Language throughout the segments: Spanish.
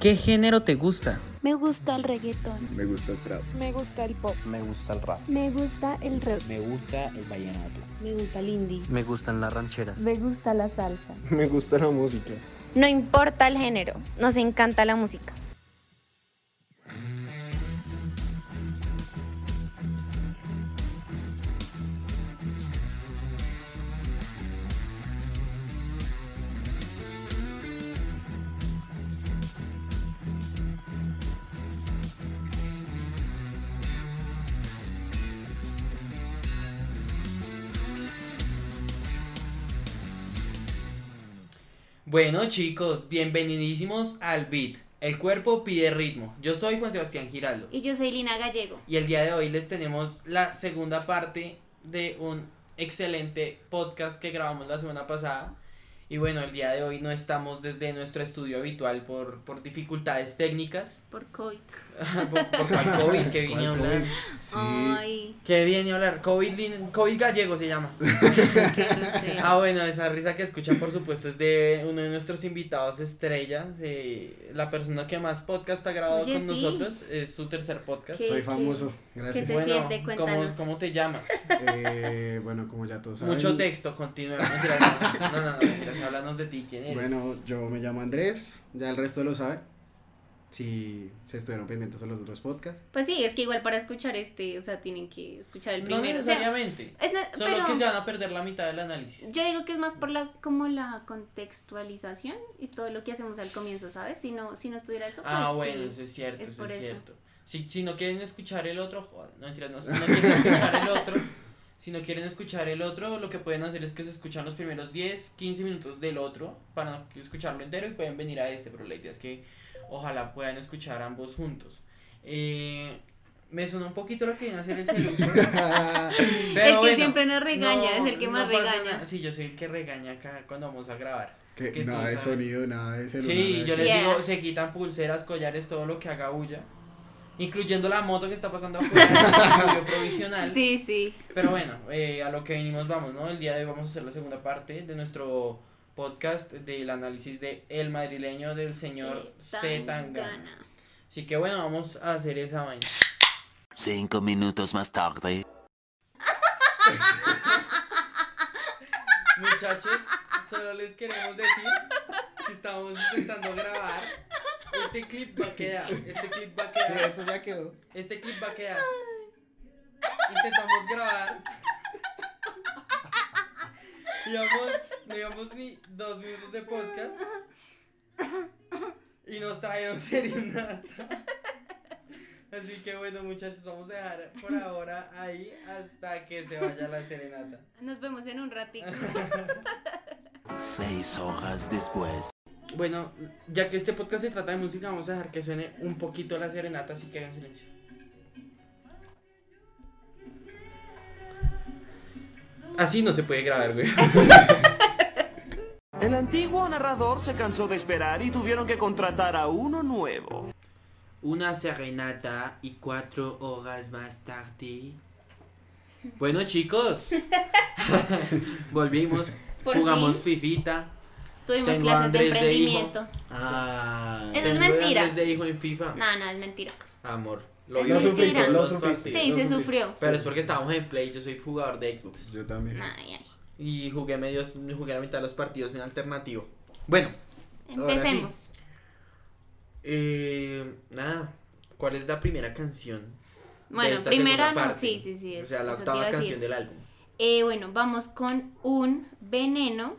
¿Qué género te gusta? Me gusta el reggaetón. Me gusta el trap. Me gusta el pop. Me gusta el rap. Me gusta el rock. Me gusta el vallenato. Me gusta el indie. Me gustan las rancheras. Me gusta la salsa. Me gusta la música. No importa el género, nos encanta la música. Bueno chicos, bienvenidísimos al Beat. El cuerpo pide ritmo. Yo soy Juan Sebastián Giraldo. Y yo soy Lina Gallego. Y el día de hoy les tenemos la segunda parte de un excelente podcast que grabamos la semana pasada. Y bueno, el día de hoy no estamos desde nuestro estudio habitual por, por dificultades técnicas. Por COVID. por, por COVID que vine a ¿Cuál hablar. Sí. Ay, Que viene a hablar. COVID, lin- COVID gallego se llama. qué. Ah, bueno, esa risa que escuchan, por supuesto, es de uno de nuestros invitados estrella, de la persona que más podcast ha grabado Oye, con sí. nosotros, es su tercer podcast. ¿Qué? Soy famoso, ¿Qué gracias. se bueno, siente? ¿cómo. ¿cómo te llamas? Eh, bueno, como ya todos saben. Mucho texto, continúa. No, no, no, no, mentiras, háblanos de ti, ¿quién eres? Bueno, yo me llamo Andrés, ya el resto lo sabe. Si se estuvieron pendientes a los otros podcasts. Pues sí, es que igual para escuchar este, o sea, tienen que escuchar el no primero. o sea, necesariamente, es ne- solo pero que se van a perder la mitad del análisis. yo digo que es más por la como la contextualización y todo lo que hacemos al comienzo, ¿sabes? Si no, si no estuviera eso, pues Ah, bueno, sí. eso es cierto, es eso por es eso. cierto. Si, si no quieren escuchar el otro, joder, no mentiras, no, si no quieren escuchar el otro, si no quieren escuchar el otro, lo que pueden hacer es que se escuchan los primeros 10, 15 minutos del otro para escucharlo entero y pueden venir a este, pero la idea es que ojalá puedan escuchar ambos juntos. Eh, me suena un poquito lo que viene a hacer el celucho. El que siempre nos regaña, es el que más pasa regaña. nada. Sí, yo soy el que regaña acá cuando vamos a grabar. Que Que nada de sabes. sonido, nada de celular. Sí, yo les Yeah. digo, se quitan pulseras, collares, todo lo que haga bulla. Incluyendo la moto que está pasando afuera estudio provisional. Sí, sí. Pero bueno, eh, a lo que venimos vamos, ¿no? El día de hoy vamos a hacer la segunda parte de nuestro podcast del análisis de El Madrileño del señor Z Tangana. Así que bueno, vamos a hacer esa vaina. Cinco minutos más tarde. Muchachos, solo les queremos decir que estamos intentando grabar. Este clip va a quedar, este clip va a Sí, quedar. esto ya quedó. Este clip va a quedar. Intentamos grabar. No íbamos ni dos minutos de podcast. Y nos trajeron serenata. Así que bueno, muchachos, vamos a dejar por ahora ahí hasta que se vaya la serenata. Nos vemos en un ratito. Seis horas después. Bueno, ya que este podcast se trata de música, vamos a dejar que suene un poquito la serenata, así que hagan silencio. Así no se puede grabar, güey. El antiguo narrador se cansó de esperar y tuvieron que contratar a uno nuevo. Una serenata y cuatro horas más tarde. Bueno, chicos, volvimos. Por jugamos fin. fifita. Tuvimos Tengo clases de Andrés de hijo. emprendimiento. Ah. Eso es mentira. De hijo en FIFA. No, no, es mentira. Amor, lo Lo sufriste, lo sufriste. Sí, se sufrí. sufrió. Pero es porque estábamos en Play, yo soy jugador de Xbox. Yo también. Ay, ay. Y jugué medios, jugué la mitad de los partidos en alternativo. Bueno, sí. Empecemos. eh, nada. ¿Cuál es la primera canción? de Bueno, esta primera segunda no, parte? sí, sí, sí. O es- sea, la octava canción del álbum. Eh, bueno, vamos con un veneno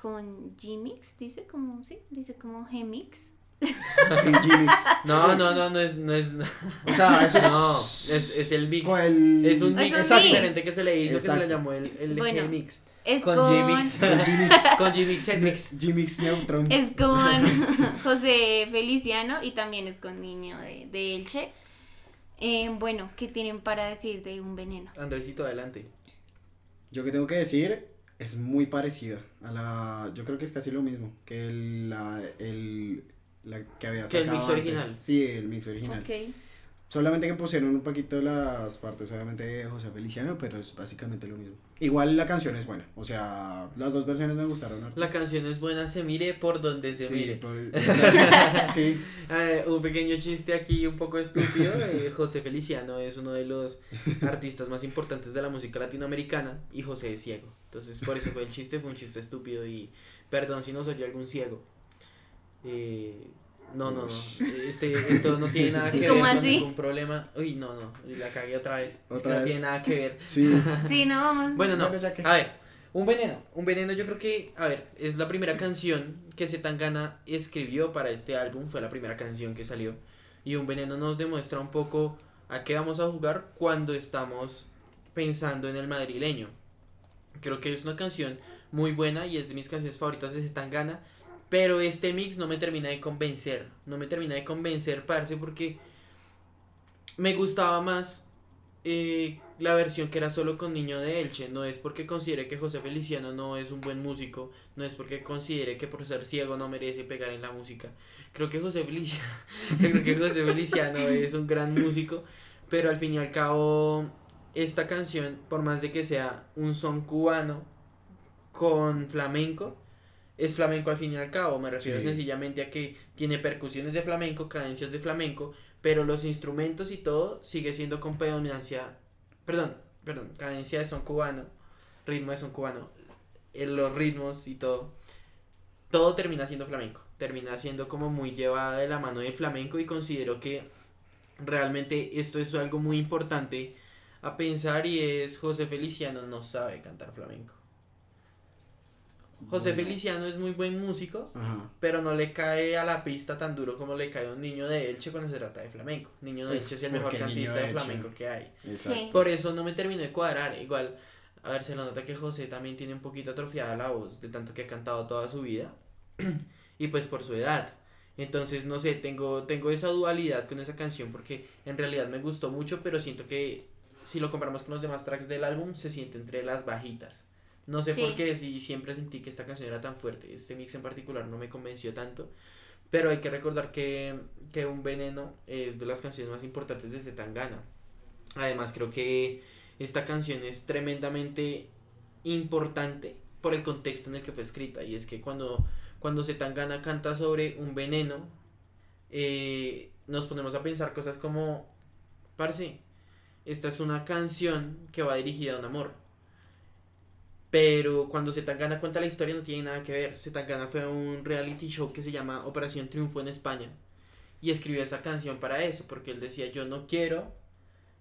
con G-Mix, dice como, sí, dice como G-Mix. Sí, G-Mix. No, no, no, no es, no es, O sea, eso es. no, es, es el mix. el- Es un Es mix un exacto, mix. diferente que se le hizo, que se le llamó el, el Bueno. G-Mix. Es Con con, G-Mix. Con G-Mix. Con G-Mix. G-Mix Neutrons. es con José Feliciano y también es con Niño de, de Elche. Eh, bueno, ¿qué tienen para decir de un veneno? Andresito, adelante. Yo que tengo que decir, es muy parecida a la. Yo creo que es casi lo mismo que el, la, el, la que había Que el sacado mix antes. original. Sí, el mix original. Ok. Solamente que pusieron un poquito las partes, obviamente, de José Feliciano, pero es básicamente lo mismo. Igual la canción es buena, o sea, las dos versiones me gustaron. La canción es buena, se mire por donde se sí, mire. por- sí, Eh, un pequeño chiste aquí un poco estúpido. eh, José Feliciano es uno de los artistas más importantes de la música latinoamericana y José es ciego. Entonces por eso fue el chiste, fue un chiste estúpido y perdón si nos oyó algún ciego. Eh, no, no, no. Este, esto no tiene nada que ver ¿Cómo con así? ningún problema. Uy, no, no. La cagué otra vez. Es que Otra no vez. tiene nada que ver. sí. Sí, no, vamos. Bueno, no. A ver, un veneno. Un veneno yo creo que, a ver, es la primera canción que Zetangana escribió para este álbum. Fue la primera canción que salió. Y un veneno nos demuestra un poco a qué vamos a jugar cuando estamos pensando en el madrileño. Creo que es una canción muy buena y es de mis canciones favoritas de Zetangana. Pero este mix no me termina de convencer. No me termina de convencer, parce, porque me gustaba más eh, la versión que era solo con Niño de Elche. No es porque considere que José Feliciano no es un buen músico. No es porque considere que por ser ciego no merece pegar en la música. Creo que José Feliciano, creo que José Feliciano es un gran músico. Pero al fin y al cabo, esta canción, por más de que sea un son cubano con flamenco, es flamenco al fin y al cabo. Me refiero Sí. sencillamente a que tiene percusiones de flamenco, cadencias de flamenco, pero los instrumentos y todo sigue siendo con predominancia, perdón, perdón, cadencia de son cubano, ritmo de son cubano, eh, los ritmos y todo, todo termina siendo flamenco, termina siendo como muy llevada de la mano del flamenco y considero que realmente esto es algo muy importante a pensar y es José Feliciano no sabe cantar flamenco. José Bueno. Feliciano es muy buen músico, Ajá. pero no le cae a la pista tan duro como le cae a un niño de Elche cuando se trata de flamenco. Niño de Pues, Elche es el mejor cantista de flamenco que hay. Sí. Por eso no me terminó de cuadrar. Igual, a ver, se lo nota que José también tiene un poquito atrofiada la voz de tanto que ha cantado toda su vida. y pues por su edad. Entonces, no sé, tengo, tengo esa dualidad con esa canción porque en realidad me gustó mucho, pero siento que si lo comparamos con los demás tracks del álbum, se siente entre las bajitas. No sé Sí. por qué, si siempre sentí que esta canción era tan fuerte. Este mix en particular no me convenció tanto. Pero hay que recordar que, que Un Veneno es de las canciones más importantes de Zetangana. Además, creo que esta canción es tremendamente importante por el contexto en el que fue escrita. Y es que cuando, cuando Zetangana canta sobre un veneno, eh, nos ponemos a pensar cosas como, parce, esta es una canción que va dirigida a un amor. Pero cuando Zetangana cuenta la historia no tiene nada que ver. Zetangana fue a un reality show que se llama Operación Triunfo en España. Y escribió esa canción para eso, porque él decía, yo no quiero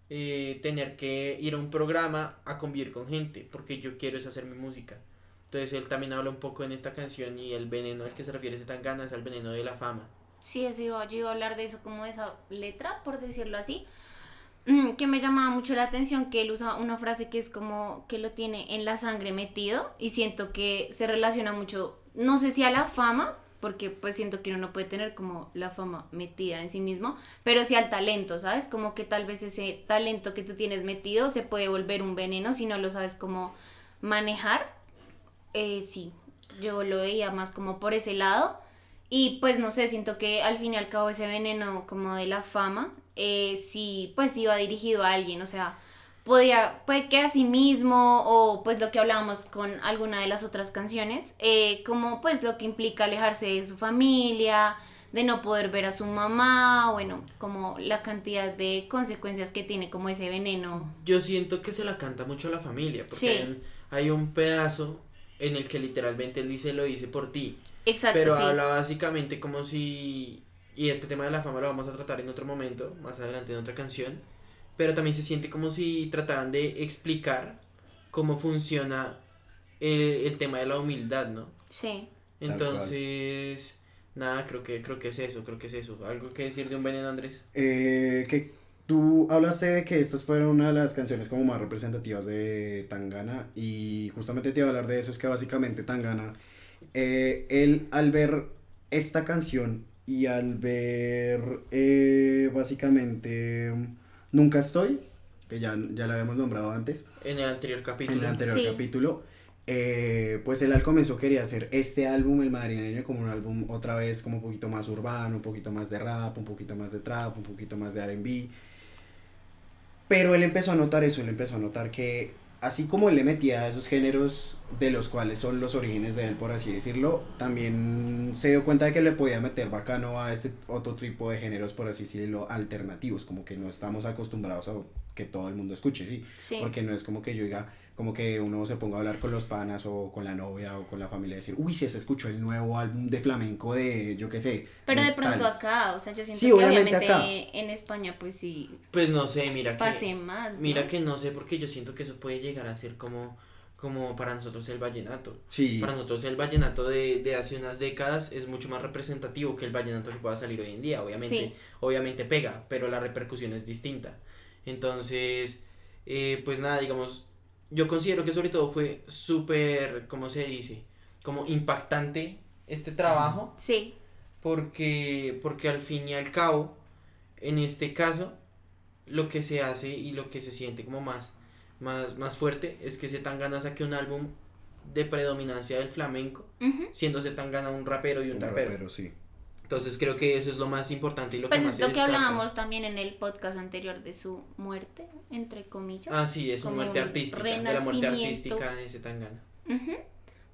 eh, tener que ir a un programa a convivir con gente, porque yo quiero es hacer mi música. Entonces él también habla un poco en esta canción y el veneno al que se refiere Zetangana es al veneno de la fama. Sí, eso yo iba a hablar de eso, como de esa letra, por decirlo así. Mm, Que me llamaba mucho la atención que él usa una frase que es como que lo tiene en la sangre metido y siento que se relaciona mucho, no sé si a la fama, porque pues siento que uno no puede tener como la fama metida en sí mismo, pero sí al talento, ¿sabes? Como que tal vez ese talento que tú tienes metido se puede volver un veneno si no lo sabes cómo manejar. Eh, sí, yo lo veía más como por ese lado. Y pues no sé, siento que al fin y al cabo ese veneno como de la fama, eh, sí, pues iba dirigido a alguien, o sea, podía, puede que a sí mismo o pues lo que hablábamos con alguna de las otras canciones, eh, como pues lo que implica alejarse de su familia, de no poder ver a su mamá, bueno, como la cantidad de consecuencias que tiene como ese veneno. Yo siento que se la canta mucho a la familia, porque Sí. hay, hay un pedazo en el que literalmente él dice lo hice por ti. Exacto, Pero sí. habla básicamente como si. Y este tema de la fama lo vamos a tratar en otro momento, más adelante en otra canción. Pero también se siente como si trataran de explicar cómo funciona el, el tema de la humildad, ¿no? Sí. Entonces. Nada, creo que, creo que es eso, creo que es eso. ¿Algo que decir de un veneno, Andrés? Eh, que tú hablaste de que estas fueron una de las canciones como más representativas de Tangana y justamente te iba a hablar de eso, es que básicamente Tangana, eh, él al ver esta canción y al ver eh, básicamente Nunca Estoy, que ya, ya la habíamos nombrado antes, En el anterior capítulo. en el anterior Sí. capítulo, eh, pues él al comienzo quería hacer este álbum, el madrileño, como un álbum otra vez como un poquito más urbano, un poquito más de rap, un poquito más de trap, un poquito más de RB. Pero él empezó a notar eso, él empezó a notar que así como él le metía a esos géneros de los cuales son los orígenes de él, por así decirlo, también se dio cuenta de que le podía meter bacano a este otro tipo de géneros, por así decirlo, alternativos, como que no estamos acostumbrados a que todo el mundo escuche, ¿sí? Sí. Porque no es como que yo diga, como que uno se ponga a hablar con los panas o con la novia o con la familia y decir, uy, si se escuchó el nuevo álbum de flamenco de, yo qué sé. Pero de tal". pronto acá, o sea, yo siento Sí, que obviamente obviamente acá. en España pues sí Pues no sé, mira que. pase más. ¿no? Mira que no sé porque yo siento que eso puede llegar a ser como, como para nosotros el vallenato. Sí, Para nosotros el vallenato de, de hace unas décadas es mucho más representativo que el vallenato que pueda salir hoy en día. Obviamente, Sí. obviamente pega, pero la repercusión es distinta. Entonces, eh, pues nada, digamos, yo considero que sobre todo fue súper, ¿cómo se dice? Como impactante este trabajo Sí, porque, porque al fin y al cabo, en este caso, lo que se hace y lo que se siente como más, más, más fuerte es que Zetangana saque un álbum de predominancia del flamenco, ujú. siendo Zetangana un rapero y un, un rapero. rapero, sí. Entonces creo que eso es lo más importante y lo pues que es más se lo que hablábamos también en el podcast anterior de su muerte, entre comillas. Ah, sí, es como muerte artística, de la muerte renacimiento. artística de Zetangana. Ujú.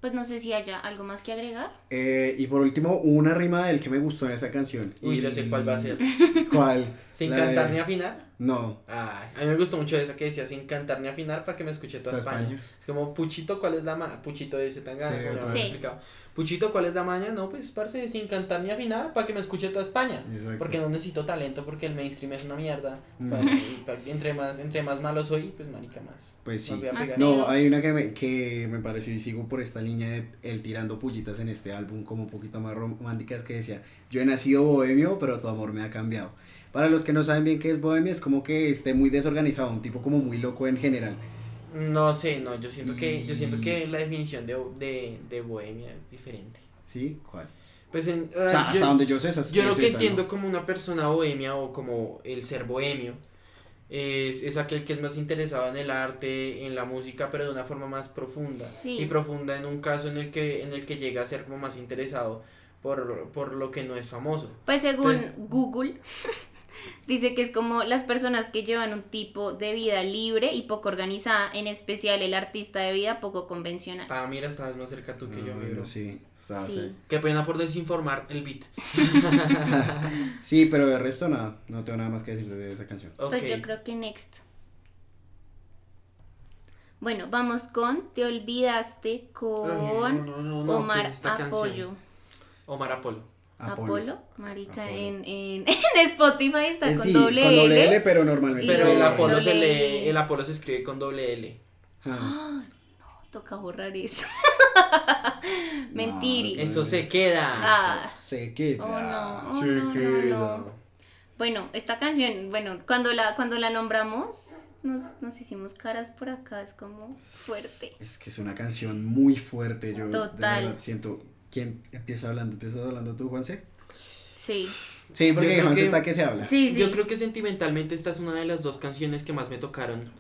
Pues no sé si haya algo más que agregar. Eh, y por último, una rima del que me gustó en esa canción. Uy, y... yo sé cuál va a ser. ¿Cuál? Sin La cantar de- ni afinar. No. Ay, a mí me gustó mucho esa que decía sin cantar ni afinar para que me escuche toda España. España. Es como, Puchito, ¿cuál es la maña? Puchito de Zetangana, Sí, Puchito, ¿cuál es la maña? No, pues, parce, sin cantar ni afinar para que me escuche toda España. Exacto. Porque no necesito talento, porque el mainstream es una mierda. Mm. Pa- y pa- entre, más, entre más malo soy, pues marica más. Pues sí. no. Hay una que me, que me pareció y sigo por esta línea de él tirando pullitas en este álbum como un poquito más románticas que decía, yo he nacido bohemio, pero tu amor me ha cambiado. Para los que no saben bien qué es bohemio, es como que esté muy desorganizado, un tipo como muy loco en general. No sé, no, yo siento que, yo siento Y- que la definición de, de, de bohemia es diferente. ¿Sí? ¿Cuál? Pues en, O sea, ah, hasta donde yo sé, es- Yo lo es que esa, entiendo ¿no? como una persona bohemia o como el ser bohemio es, es aquel que es más interesado en el arte, en la música, pero de una forma más profunda. Sí. Y profunda en un caso en el que, en el que llega a ser como más interesado por, por lo que no es famoso. Pues según Entonces- Google, dice que es como las personas que llevan un tipo de vida libre y poco organizada, en especial el artista de vida poco convencional. Ah, mira, estabas más cerca tú que yo, Ah, mi bueno, bro. sí, estaba Sí. Qué pena por desinformar el beat. Sí, pero de resto nada, no tengo nada más que decir de esa canción. Pues yo creo que next. Bueno, vamos con Te olvidaste con Ay, no, no, no, no, Omar. Apoyo. Omar Apolo. Apolo, marica, Apolo. En, en, en Spotify está Eh, con sí, doble, con doble L. L, pero normalmente. Pero el Apolo lo se leí. lee, el Apolo se escribe con doble L. Ah, Toca borrar eso. Mentiri. No, Eso se queda. Ah. Se queda. Oh, no, oh, Se no, no, queda. no. Bueno, esta canción, bueno, cuando la, cuando la nombramos, nos, nos hicimos caras por acá, es como fuerte. Es que es una canción muy fuerte. Yo Total. de verdad siento. ¿Quién empieza hablando? ¿Empiezas hablando tú, Juanse? Sí. Sí, porque Juanse que- está que se habla. Sí, sí. Yo creo que sentimentalmente esta es una de las dos canciones que más me tocaron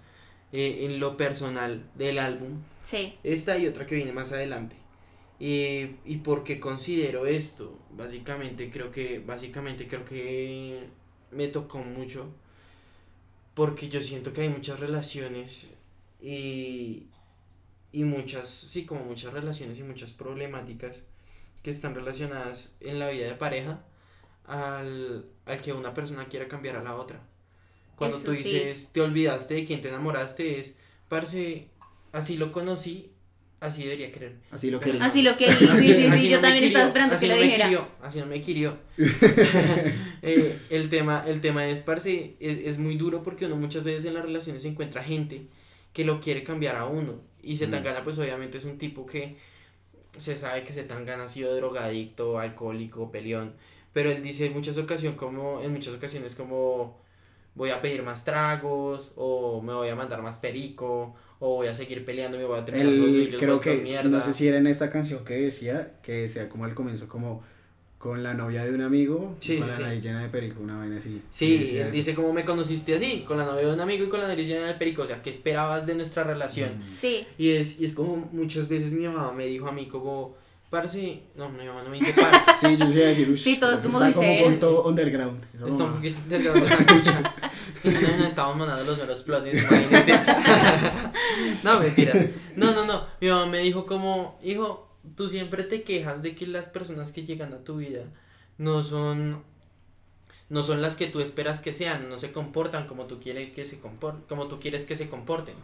eh, en lo personal del álbum. Sí. Esta y otra que viene más adelante. Eh, y porque considero esto, básicamente creo que, básicamente creo que me tocó mucho. Porque yo siento que hay muchas relaciones y, y muchas, sí, como muchas relaciones y muchas problemáticas que están relacionadas en la vida de pareja al, al que una persona quiera cambiar a la otra. Cuando Eso tú sí. dices, te olvidaste de quien te enamoraste, es, parce, así lo conocí, así debería querer. Así lo quería. Así lo que sí, sí, sí, Así yo no también quirió, estaba esperando así que no lo dijera. quirió, así no me quirió. Eh, el, tema, el tema es, parce, es, es muy duro porque uno muchas veces en las relaciones se encuentra gente que lo quiere cambiar a uno. Y Zetangana, pues obviamente es un tipo que se sabe que Zetangana ha sido drogadicto, alcohólico, peleón. Pero él dice en muchas ocasiones como, en muchas ocasiones como voy a pedir más tragos, o me voy a mandar más perico, o voy a seguir peleando me voy a terminar los creo que, mierda. no sé si era en esta canción que decía, que decía como al comienzo, como con la novia de un amigo, Sí, con sí, la sí. nariz llena de perico, una vaina así. Sí, él dice cómo me conociste así, con la novia de un amigo y con la nariz llena de perico, o sea, ¿qué esperabas de nuestra relación? Sí. Y es, y es como muchas veces mi mamá me dijo a mí como, parce, no, mi mamá no me dice parce, Sí, yo sí iba a decir, Sí, todos está como como un poquito underground. Eso está un poquito escucha. Y no nos estábamos mandando los meros plones, imagínense. no, mentiras. No, no, no. Mi mamá me dijo como, hijo, tú siempre te quejas de que las personas que llegan a tu vida no son no son las que tú esperas que sean, no se comportan como tú quieres que se compor como tú quieres que se comporten.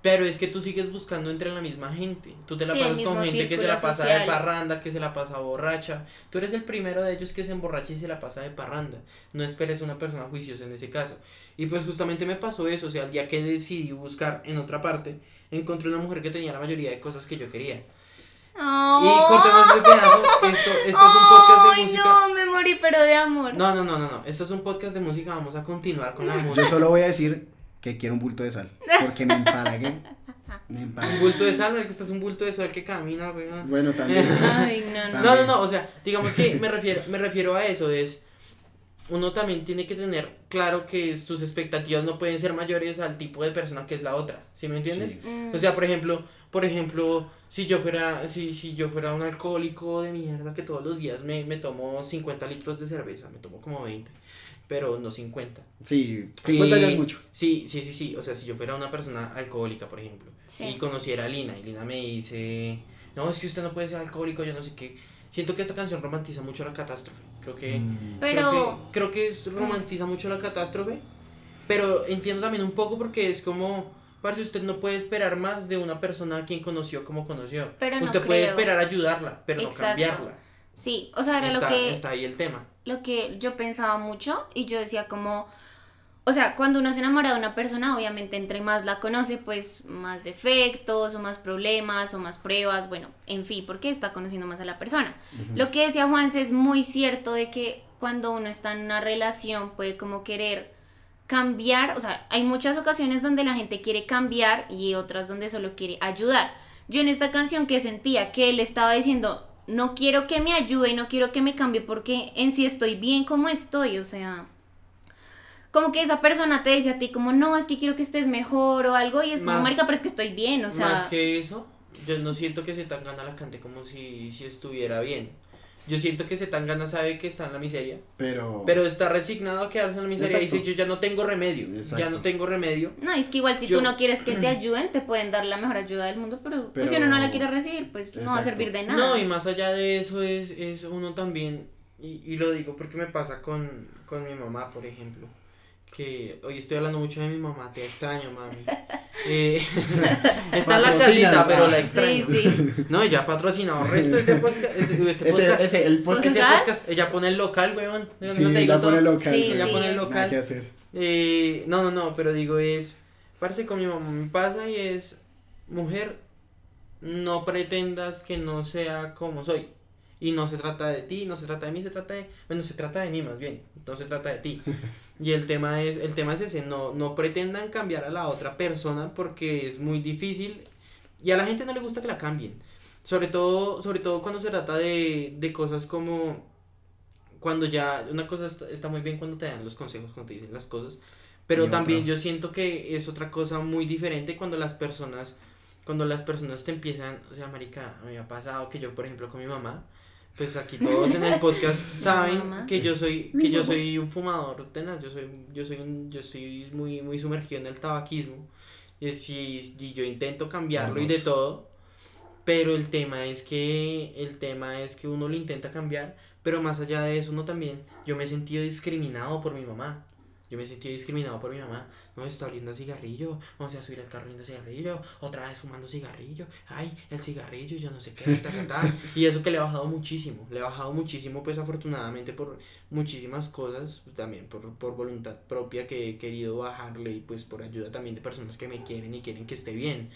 Pero es que tú sigues buscando entre la misma gente. Tú te la Sí, pasas con gente que se la pasa de social. parranda, que se la pasa borracha. Tú eres el primero de ellos que se emborracha y se la pasa de parranda. No esperes una persona juiciosa en ese caso. Y pues justamente me pasó eso. O sea, el día que decidí buscar en otra parte, encontré una mujer que tenía la mayoría de cosas que yo quería. Y cortemos ese pedazo. Esto, esto es un podcast de música. no, me morí, pero de amor. No, no, no, no, no. Esto es un podcast de música. Vamos a continuar con la Yo música. solo voy a decir que quiero un bulto de sal. Porque me empalagué. Me Un empalagué. bulto de sal, que esto es un bulto de sol que camina. Bueno, también. Ay, no, no. No, no, no, o sea, digamos que me refiero, me refiero a eso, es uno también tiene que tener claro que sus expectativas no pueden ser mayores al tipo de persona que es la otra, ¿sí me entiendes? Sí. Mm. O sea, por ejemplo, por ejemplo, si yo fuera, si, si yo fuera un alcohólico de mierda que todos los días me, me tomo 50 litros de cerveza, me tomo como 20, pero no 50. Sí, 50 ya Y- es mucho. Sí, sí, sí, sí. O sea, si yo fuera una persona alcohólica, por ejemplo, Sí. y conociera a Lina, y Lina me dice, no, es que usted no puede ser alcohólico, yo no sé qué. Siento que esta canción romantiza mucho la catástrofe. Creo que, Mm. Pero- creo que, creo que es- romantiza mucho la catástrofe, pero entiendo también un poco porque es como, parece usted no puede esperar más de una persona a quien conoció como conoció. Pero no usted puede esperar ayudarla, pero no cambiarla. Sí, o sea, era Está, lo que está ahí el tema. lo que yo pensaba mucho y yo decía como, o sea, cuando uno se enamora de una persona, obviamente entre más la conoce, pues más defectos o más problemas o más pruebas, bueno, en fin, porque está conociendo más a la persona. Lo que decía Juanse es muy cierto de que cuando uno está en una relación puede como querer cambiar, o sea, hay muchas ocasiones donde la gente quiere cambiar y otras donde solo quiere ayudar. Yo en esta canción que sentía que él estaba diciendo, no quiero que me ayude, no quiero que me cambie porque en sí estoy bien como estoy, o sea, como que esa persona te dice a ti como, no, es que quiero que estés mejor o algo y es como, Más- marica, pero es que estoy bien, o sea, Más que eso, yo no siento que Zetangana la cante como si, si estuviera bien. Yo siento que Zetangana sabe que está en la miseria, Pero. pero está resignado a quedarse en la miseria y dice, yo ya no tengo remedio, ya no tengo remedio. no, es que igual si Yo- tú no quieres que te ayuden, te pueden dar la mejor ayuda del mundo, pero, pues, si uno no la quiere recibir, pues no va a servir de nada. No, y más allá de eso es, es uno también, y, y lo digo porque me pasa con, con mi mamá, por ejemplo, que hoy estoy hablando mucho de mi mamá, te extraño, mami. Eh, está en la casita, pero la extraño. Sí, sí. No, ella patrocinado. Resto este podcast. Este, este Ese, podcast. ese, el podcast. Ese ¿Podcast? ella pone el local, weón. No Sí, te digo ya todo. pone local. Sí, Ella sí, pone el Nada local. que hacer. Eh, no, no, no, pero digo es, parece con mi mamá me pasa y es, mujer, no pretendas que no sea como soy. Y no se trata de ti, no se trata de mí, se trata de, bueno, se trata de mí más bien, no se trata de ti. Y el tema es, el tema es ese, no, no pretendan cambiar a la otra persona porque es muy difícil y a la gente no le gusta que la cambien. Sobre todo, sobre todo cuando se trata de, de cosas como cuando ya una cosa está, está muy bien cuando te dan los consejos, cuando te dicen las cosas, pero Y otra. también yo siento que es otra cosa muy diferente cuando las personas cuando las personas te empiezan, o sea, marica, a mí me ha pasado que yo, por ejemplo, con mi mamá, pues aquí todos en el podcast saben que yo soy que yo soy un fumador tenaz, yo soy yo soy un, yo estoy muy muy sumergido en el tabaquismo y, si, y yo intento cambiarlo y de todo, pero el tema es que el tema es que uno lo intenta cambiar, pero más allá de eso uno también yo me he sentido discriminado por mi mamá. Yo me sentido discriminado por mi mamá. No, está oliendo cigarrillo. Vamos a subir al carro oliendo cigarrillo. Otra vez fumando cigarrillo. Ay, el cigarrillo, yo no sé qué. Ta, ta. Y eso que le he bajado muchísimo. Le he bajado muchísimo, pues afortunadamente por muchísimas cosas. También por, por voluntad propia que he querido bajarle. Y pues por ayuda también de personas que me quieren y quieren que esté bien.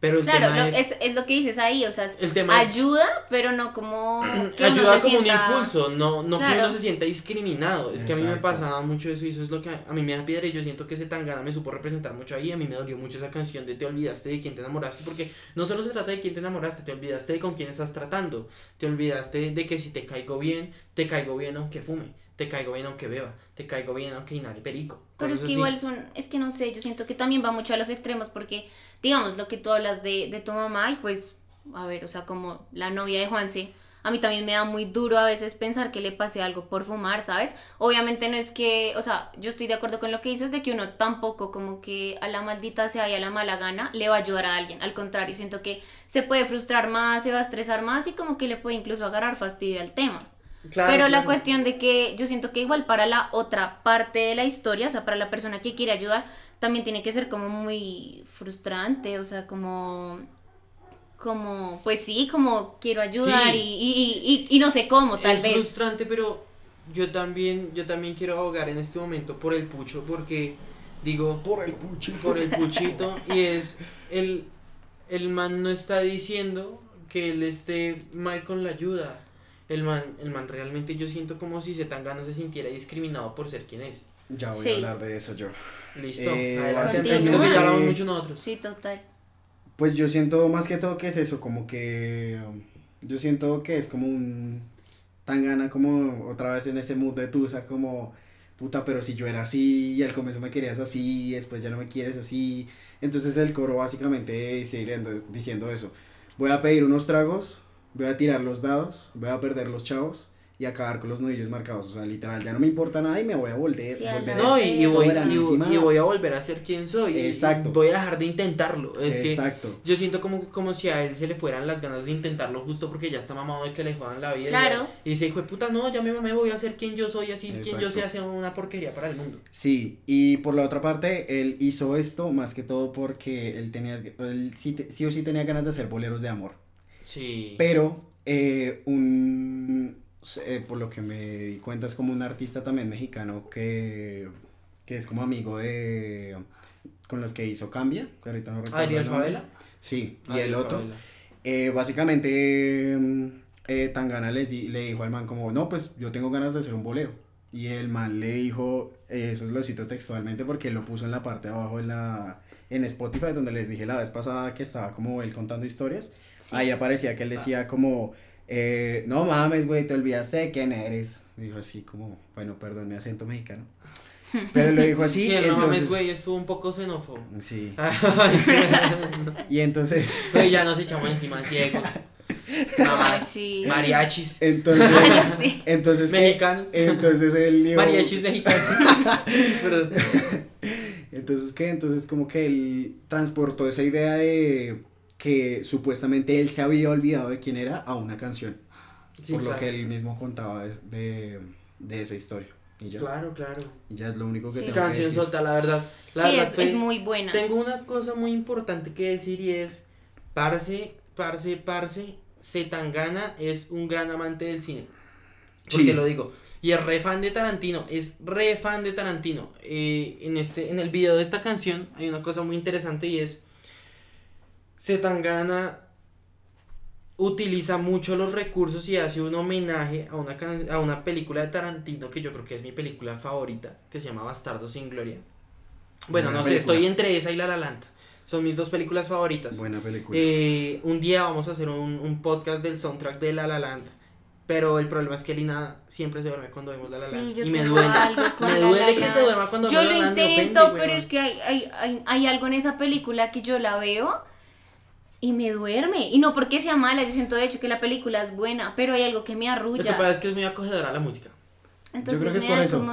Pero el Claro, tema lo- es, es, es lo que dices ahí, o sea, es El tema es- ayuda, pero no como que uno ayuda se como sienta- un impulso, no, no que Claro. uno se sienta discriminado. Es que a mí me pasaba mucho eso y eso es lo que a, a mí me da piedra y yo siento que ese Tangana me supo representar mucho ahí. A mí me dolió mucho esa canción de te olvidaste de quién te enamoraste porque no solo se trata de quién te enamoraste, te olvidaste de con quién estás tratando. Te olvidaste de que si te caigo bien, te caigo bien aunque fume, te caigo bien aunque beba, te caigo bien aunque inhale perico. Pero es que igual son, es que no sé, yo siento que también va mucho a los extremos porque, digamos, lo que tú hablas de, de tu mamá y pues, a ver, o sea, como la novia de Juanse, a mí también me da muy duro a veces pensar que le pase algo por fumar, ¿sabes? Obviamente no es que, o sea, yo estoy de acuerdo con lo que dices de que uno tampoco como que a la maldita sea y a la mala gana le va a ayudar a alguien. Al contrario, siento que se puede frustrar más, se va a estresar más y como que le puede incluso agarrar fastidio al tema. Claro, Pero la cuestión de que yo siento que igual para la otra parte de la historia, o sea, para la persona que quiere ayudar, también tiene que ser como muy frustrante, o sea, como, como, pues sí, como quiero ayudar Sí. y, y, y, y no sé cómo, tal es vez. frustrante, pero yo también, yo también quiero abogar en este momento por el pucho, porque digo, Por el pucho. por el puchito, y es el, el man no está diciendo que él esté mal con la ayuda. El man, el man realmente yo siento como si Zetangana se sintiera discriminado por ser quien es. Ya voy Sí. a hablar de eso yo. Listo, Eh, adelante. continúa. Siento que ya hablamos mucho nosotros. Sí, total. Pues yo siento más que todo que es eso, como que um, yo siento que es como un tan gana como otra vez en ese mood de Tusa, como puta, pero si yo era así y al comienzo me querías así y después ya no me quieres así. Entonces el coro básicamente sigue diciendo eso. Voy a pedir unos tragos, voy a tirar los dados, voy a perder los chavos y acabar con los nudillos marcados. O sea, literal, ya no me importa nada y me voy a volver. Sí, a volver No, y, y voy, y, y voy a volver a ser quien soy. Exacto. y voy a dejar de intentarlo. Es que Exacto. Yo siento como, como si a él se le fueran las ganas de intentarlo justo porque ya está mamado de que le jodan la vida. y Claro. Y dice, hijo de puta, no, ya me mamé, voy a ser quien yo soy, así quien yo sea, sea una porquería para el mundo. Sí, y por la otra parte, él hizo esto más que todo porque él tenía, él sí, sí o sí tenía ganas de hacer boleros de amor. Sí. Pero, eh, un, eh, por lo que me di cuenta, es como un artista también mexicano que, que es como amigo de, con los que hizo Cambia, que ahorita no recuerdo. Ariel. Favela. Sí, y Ariel el otro. Eh, básicamente, eh, Tangana le, le dijo al man como, no, pues yo tengo ganas de hacer un bolero. Y el man le dijo, eso lo cito textualmente porque lo puso en la parte de abajo en, la, en Spotify, donde les dije la vez pasada que estaba como él contando historias. Sí. Ahí aparecía que él decía como, eh, no mames, güey, te olvidaste de quién eres. Dijo así como, bueno, perdón mi acento mexicano. Pero lo dijo así, Sí, el no entonces... mames, güey, estuvo un poco xenófobo. Sí. Y entonces, Güey, ya nos echamos encima ciegos. Ay, Mamás, sí. mariachis. entonces, Ay, sí. entonces, Mexicanos. entonces él dijo, Mariachis mexicanos. Perdón. Entonces, ¿qué? Entonces, como que él transportó esa idea de que supuestamente él se había olvidado de quién era a una canción. Sí, por lo que él mismo contaba de, de, de esa historia. Y ya, Claro, claro. y ya es lo único que Sí. tengo que Canción decir. solta, la verdad. La sí, verdad es, fue- es muy buena. Tengo una cosa muy importante que decir y es, parce, parce, parce, Zetangana es un gran amante del cine. Porque Sí. lo digo. Y es re fan de Tarantino, es re fan de Tarantino. Eh, en, este, en el video de esta canción hay una cosa muy interesante y es, Zetangana utiliza mucho los recursos y hace un homenaje a una, can- a una película de Tarantino que yo creo que es mi película favorita, que se llama Bastardo sin Gloria. Bueno, Buena no sé, película. estoy entre esa y La La Land. Son mis dos películas favoritas. Buena película. Eh, un día vamos a hacer un, un podcast del soundtrack de La La Land. Pero el problema es que Lina siempre se duerme cuando vemos La La Sí, Land. yo y me duele. Me duele La que se duerma cuando Yo lo La La Land, me intento, ofende, pero es que hay, hay, hay, hay algo en esa película que yo la veo y me duerme. Y no porque sea mala, yo siento de hecho que la película es buena, pero hay algo que me Lo que arrulla. pasa es que es muy acogedora la música. Entonces creo que es me por da eso. como.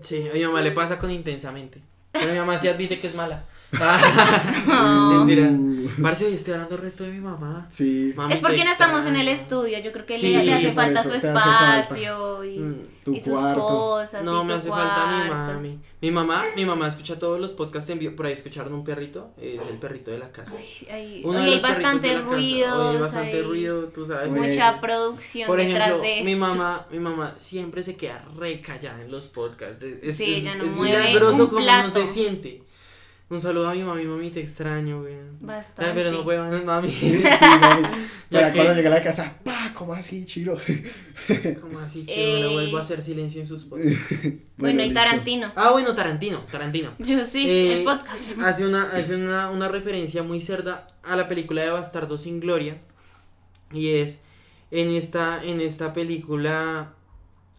Sí, a mi mamá le pasa con intensamente. Pero mi mamá sí admite que es mala. Ah, Mentira. Parce, hoy estoy hablando el resto de mi mamá. sí. Mami, Es porque no estamos en el estudio, yo creo que Sí, le, le hace falta eso su falta. espacio y, Mm, tu y sus cosas. No, y me tu hace falta mi mami. Mi mamá, mi mamá escucha todos los podcasts en vivo. Por ahí escucharon un perrito, es el perrito de la casa. Ay, ay, Uno hoy de hay bastante ruido. Hay bastante ruido, tú sabes. Oye, Mucha producción Por detrás de mi esto. mamá, mi mamá siempre se queda re callada en los podcasts. Es, Sí, es- ella no es mueve milagroso un como no plato. Se siente. Un saludo a mi mami, mami, te extraño, güey. Bastante. Ay, pero no puedo, mami. Sí, mami. Ya Para que- cuando llegue a la casa, pa, ¿cómo así, chiro? ¿Cómo así, chido? Eh. No vuelvo a hacer silencio en sus podcasts. Bueno, y listo. Tarantino. Ah, bueno, Tarantino, Tarantino. Yo sí, Eh, el podcast. Hace una, hace una, una referencia muy cerda a la película de Bastardo sin Gloria. Y es en esta, en esta película.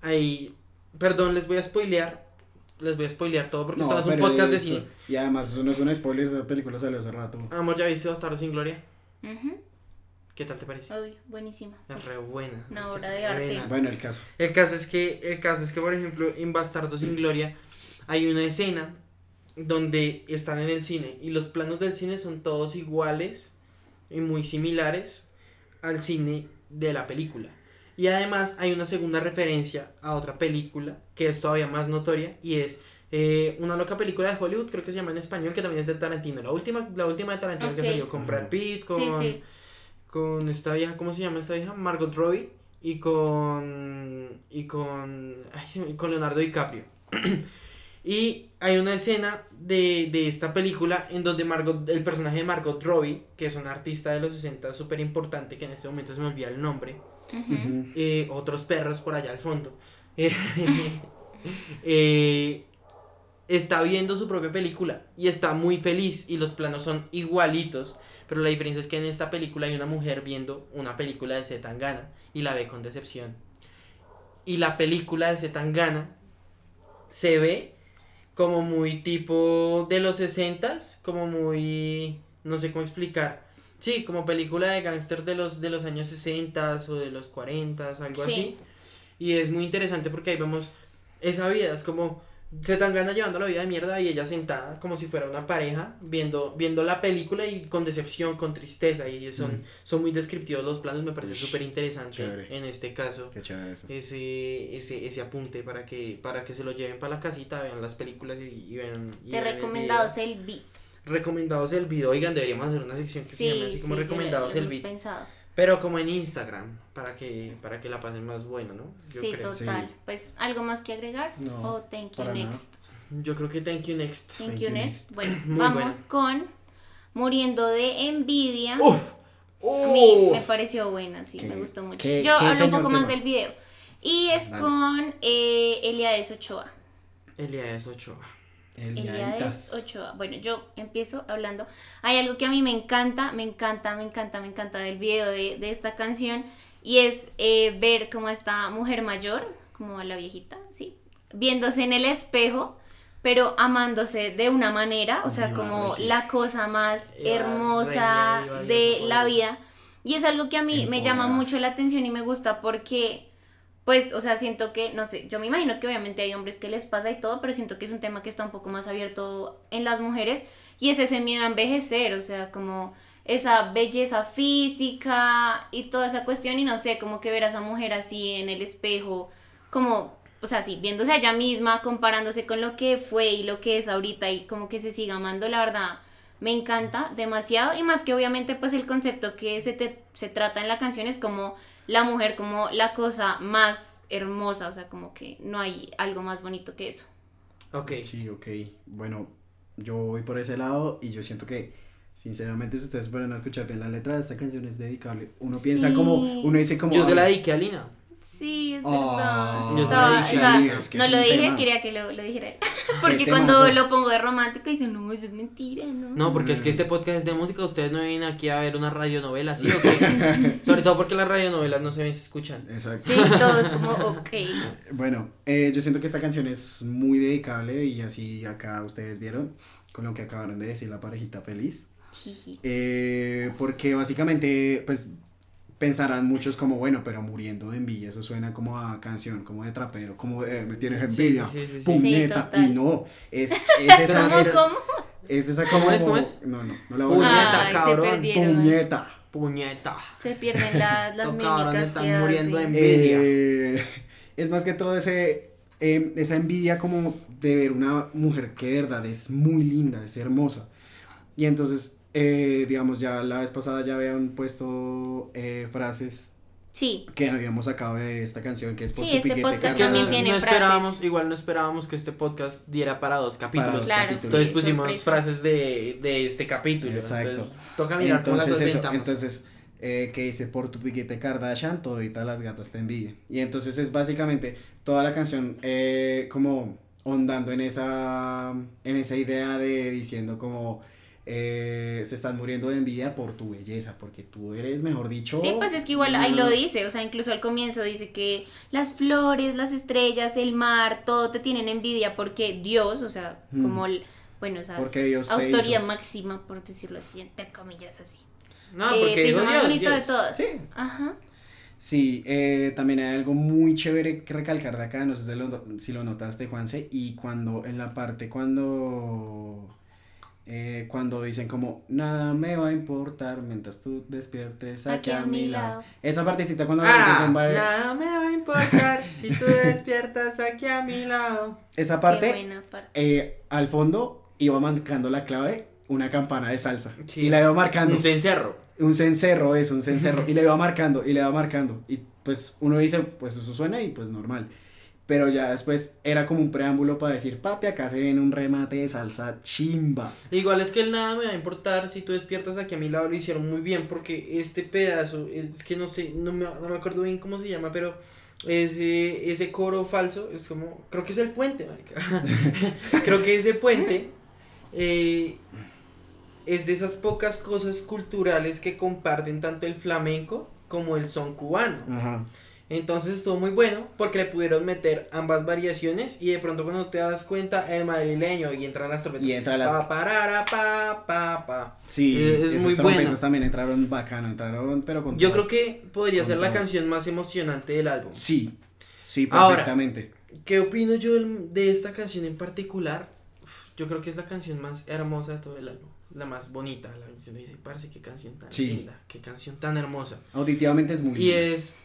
Ahí. Perdón, les voy a spoilear. Les voy a spoilear todo porque No, esto es un podcast de cine. Y además, eso no es un spoiler, esa película salió hace rato. Amor, ¿ya viste Bastardo sin Gloria? ¿Qué tal te parece? Uy, buenísima. Es re buena. Una obra de arte. buena. Bueno, el caso. El caso es que, el caso es que, por ejemplo, en Bastardo sin Gloria hay una escena donde están en el cine y los planos del cine son todos iguales y muy similares al cine de la película. Y además hay una segunda referencia a otra película que es todavía más notoria y es eh, una loca película de Hollywood, creo que se llama en español, que también es de Tarantino. La última, la última de Tarantino que salió con Brad Pitt, con, Sí, sí. con esta vieja, ¿cómo se llama esta vieja? Margot Robbie y con y con ay, con Leonardo DiCaprio. y hay una escena de, de esta película en donde Margot, el personaje de Margot Robbie, que es una artista de los 60 súper importante, que en este momento se me olvida el nombre, Otros perros por allá al fondo, eh, eh, está viendo su propia película y está muy feliz y los planos son igualitos, pero la diferencia es que en esta película hay una mujer viendo una película de Zetangana y la ve con decepción. Y la película de Zetangana se ve como muy tipo de los 60s, como muy no sé cómo explicar. Sí, como película de gángsters de los de los años 60 o de los 40, algo Sí. así. Y es muy interesante porque ahí vemos esa vida, es como Zetangana llevando la vida de mierda y ella sentada como si fuera una pareja viendo viendo la película y con decepción, con tristeza y son Mm. son muy descriptivos los planos, me parece súper interesante en este caso Qué chévere eso. ese, ese, ese apunte para que, para que se lo lleven para la casita, vean las películas y, y vean. y Te vean recomendados el beat. Recomendados el video. Oigan, deberíamos hacer una sección que se llame así como recomendados el pensado. Pero como en Instagram, para que, para que la pasen más bueno, ¿no? Yo sí, creo. total. Sí. Pues, ¿algo más que agregar? No, Oh, thank you, nada. next. Yo creo que thank you next. Thank, Thank you, next. Bueno, Muy vamos con Muriendo de Envidia. ¡Uf! Mí me ¡Uf! pareció buena, sí, ¿Qué- me gustó mucho. qué- Yo qué hablo un poco más del video. Y es Dale. con eh, Eliades Ochoa. Elías Ochoa. Eliades. Ochoa. Bueno, yo empiezo hablando. Hay algo que a mí me encanta, me encanta, me encanta, me encanta del video de, de esta canción. Y es eh, ver como esta mujer mayor, como la viejita, ¿sí? Viéndose en el espejo, pero amándose de una manera, o sea, Diva como la cosa más Diva hermosa diva de la vida. Y es algo que a mí me llama mucho la atención y me gusta porque pues, o sea, siento que, no sé, yo me imagino que obviamente hay hombres que les pasa y todo, pero siento que es un tema que está un poco más abierto en las mujeres y es ese miedo a envejecer, o sea, como esa belleza física y toda esa cuestión y no sé, como que ver a esa mujer así en el espejo, como, o sea, sí, viéndose a ella misma, comparándose con lo que fue y lo que es ahorita y como que se siga amando, la verdad, me encanta demasiado y más que obviamente pues el concepto que se, te- se trata en la canción es como la mujer como la cosa más hermosa, o sea, como que no hay algo más bonito que eso. Ok. Sí, ok. Bueno, yo voy por ese lado y yo siento que, sinceramente, si ustedes pueden escuchar bien la letra de esta canción es dedicable. Uno piensa Sí. como, uno dice como... Yo se la "Ay, dediqué a Lina. Sí, es verdad. Estaba- estaba- no lo dije, tema. quería que lo, lo dijera él. Porque cuando temazo. lo pongo de romántico dicen, no, eso es mentira, ¿no? No, porque es que Mm. este podcast es de música, ustedes no vienen aquí a ver una radionovela, ¿sí o qué? Sobre todo porque las radionovelas no se ven, se escuchan. Exacto. Sí, todo es como, ok. Bueno, eh, yo siento que esta canción es muy dedicable y así acá ustedes vieron con lo que acabaron de decir la parejita feliz. Eh, porque básicamente, pues pensarán muchos como, bueno, pero muriendo de envidia, eso suena como a canción, como de trapero, como de me tienes envidia, sí, sí, sí, sí. puñeta, y no, es, es esa, ¿Cómo es, somos? es esa ¿Cómo como- es? ¿Cómo es? No, no, no la voy a Puñeta, Ay, cabrón. Puñeta. Puñeta. Se pierden la- las cabrones mímicas están que muriendo de envidia. Eh, es más que todo ese, eh, esa envidia como de ver una mujer que de verdad es muy linda, es hermosa. Y entonces, eh, digamos, ya la vez pasada ya habían puesto eh, frases Sí, que habíamos sacado de esta canción que es por Sí, tu este piquete podcast también tiene no frases. esperábamos, igual no esperábamos que este podcast diera para dos capítulos. Para dos Claro. capítulos. Entonces pusimos sorpresa. frases de, de este capítulo. Exacto. Entonces, toca mirar cómo las Entonces, eso, entonces eh, que dice por tu piquete Kardashian, toditas las gatas te envidian. Y entonces es básicamente toda la canción eh, como ondando en esa, en esa idea de diciendo como eh, se están muriendo de envidia por tu belleza, porque tú eres, mejor dicho... sí, pues es que igual ahí lo dice, o sea, incluso al comienzo dice que las flores, las estrellas, el mar, todo te tienen envidia porque Dios, o sea, Mm. como, el, bueno, o sea, hizo. máxima, por decirlo así, entre comillas así. No, eh, porque dijo más Dios, bonito de todos. Sí. Ajá. Sí, eh, también hay algo muy chévere que recalcar de acá, no sé si lo, si lo notaste, Juanse, y cuando en la parte cuando eh, cuando dicen como nada me va a importar mientras tú despiertes aquí, a mi lado. Esa partecita cuando Ah, vale, nada me va a importar si tú despiertas aquí a mi lado. esa Qué parte buena parte. eh, al fondo iba marcando la clave una campana de salsa Sí. y la iba marcando Un cencerro. un cencerro es un cencerro y le va marcando y le va marcando y pues uno dice pues eso suena y pues normal pero ya después era como un preámbulo para decir papi acá se viene un remate de salsa chimba Igual es que el nada me va a importar si tú despiertas aquí a mi lado lo hicieron muy bien porque este pedazo es, es que no sé, no me, no me acuerdo bien cómo se llama, pero ese, ese coro falso es como, creo que es el puente, marica. creo que ese puente eh, es de esas pocas cosas culturales que comparten tanto el flamenco como el son cubano. ajá Entonces estuvo muy bueno porque le pudieron meter ambas variaciones y de pronto cuando te das cuenta el madrileño y entran las trompetas. Y entra las- Pa, parara, pa, pa, pa. sí Es- es esos muy bueno. también entraron bacano entraron pero con Yo todo. creo que podría ser la canción más emocionante del álbum. sí sí Ahora. perfectamente ¿Qué opino yo de esta canción en particular? Uf, yo creo que es la canción más hermosa de todo el álbum. La más bonita. La, yo le dice, parece qué canción tan Sí. linda. Qué canción tan hermosa. auditivamente es muy Y es,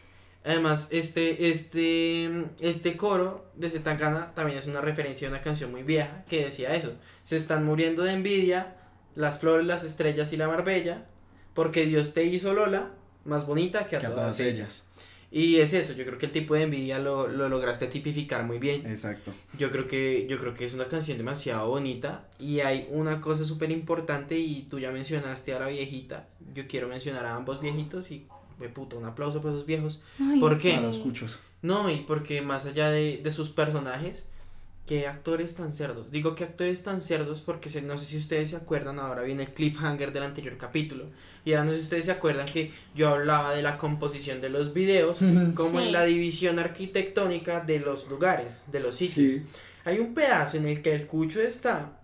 además, este, este, este coro de Zetangana también es una referencia a una canción muy vieja que decía eso. Se están muriendo de envidia las flores, las estrellas y la marbella, porque Dios te hizo Lola más bonita que a, que a todas, ellas. ellas Y es eso, yo creo que el tipo de envidia lo, lo lograste tipificar muy bien. exacto Yo creo que yo creo que es una canción demasiado bonita y hay una cosa súper importante y tú ya mencionaste a la viejita. Yo quiero mencionar a ambos viejitos y puta, un aplauso para esos viejos. Ay, ¿Por qué? a los cuchos No, y porque más allá de, de sus personajes, qué actores tan cerdos. Digo que actores tan cerdos porque se- no sé si ustedes se acuerdan, ahora viene el cliffhanger del anterior capítulo. Y ahora no sé si ustedes se acuerdan que yo hablaba de la composición de los videos, como Sí. en la división arquitectónica de los lugares, de los sitios. sí Hay un pedazo en el que el cucho está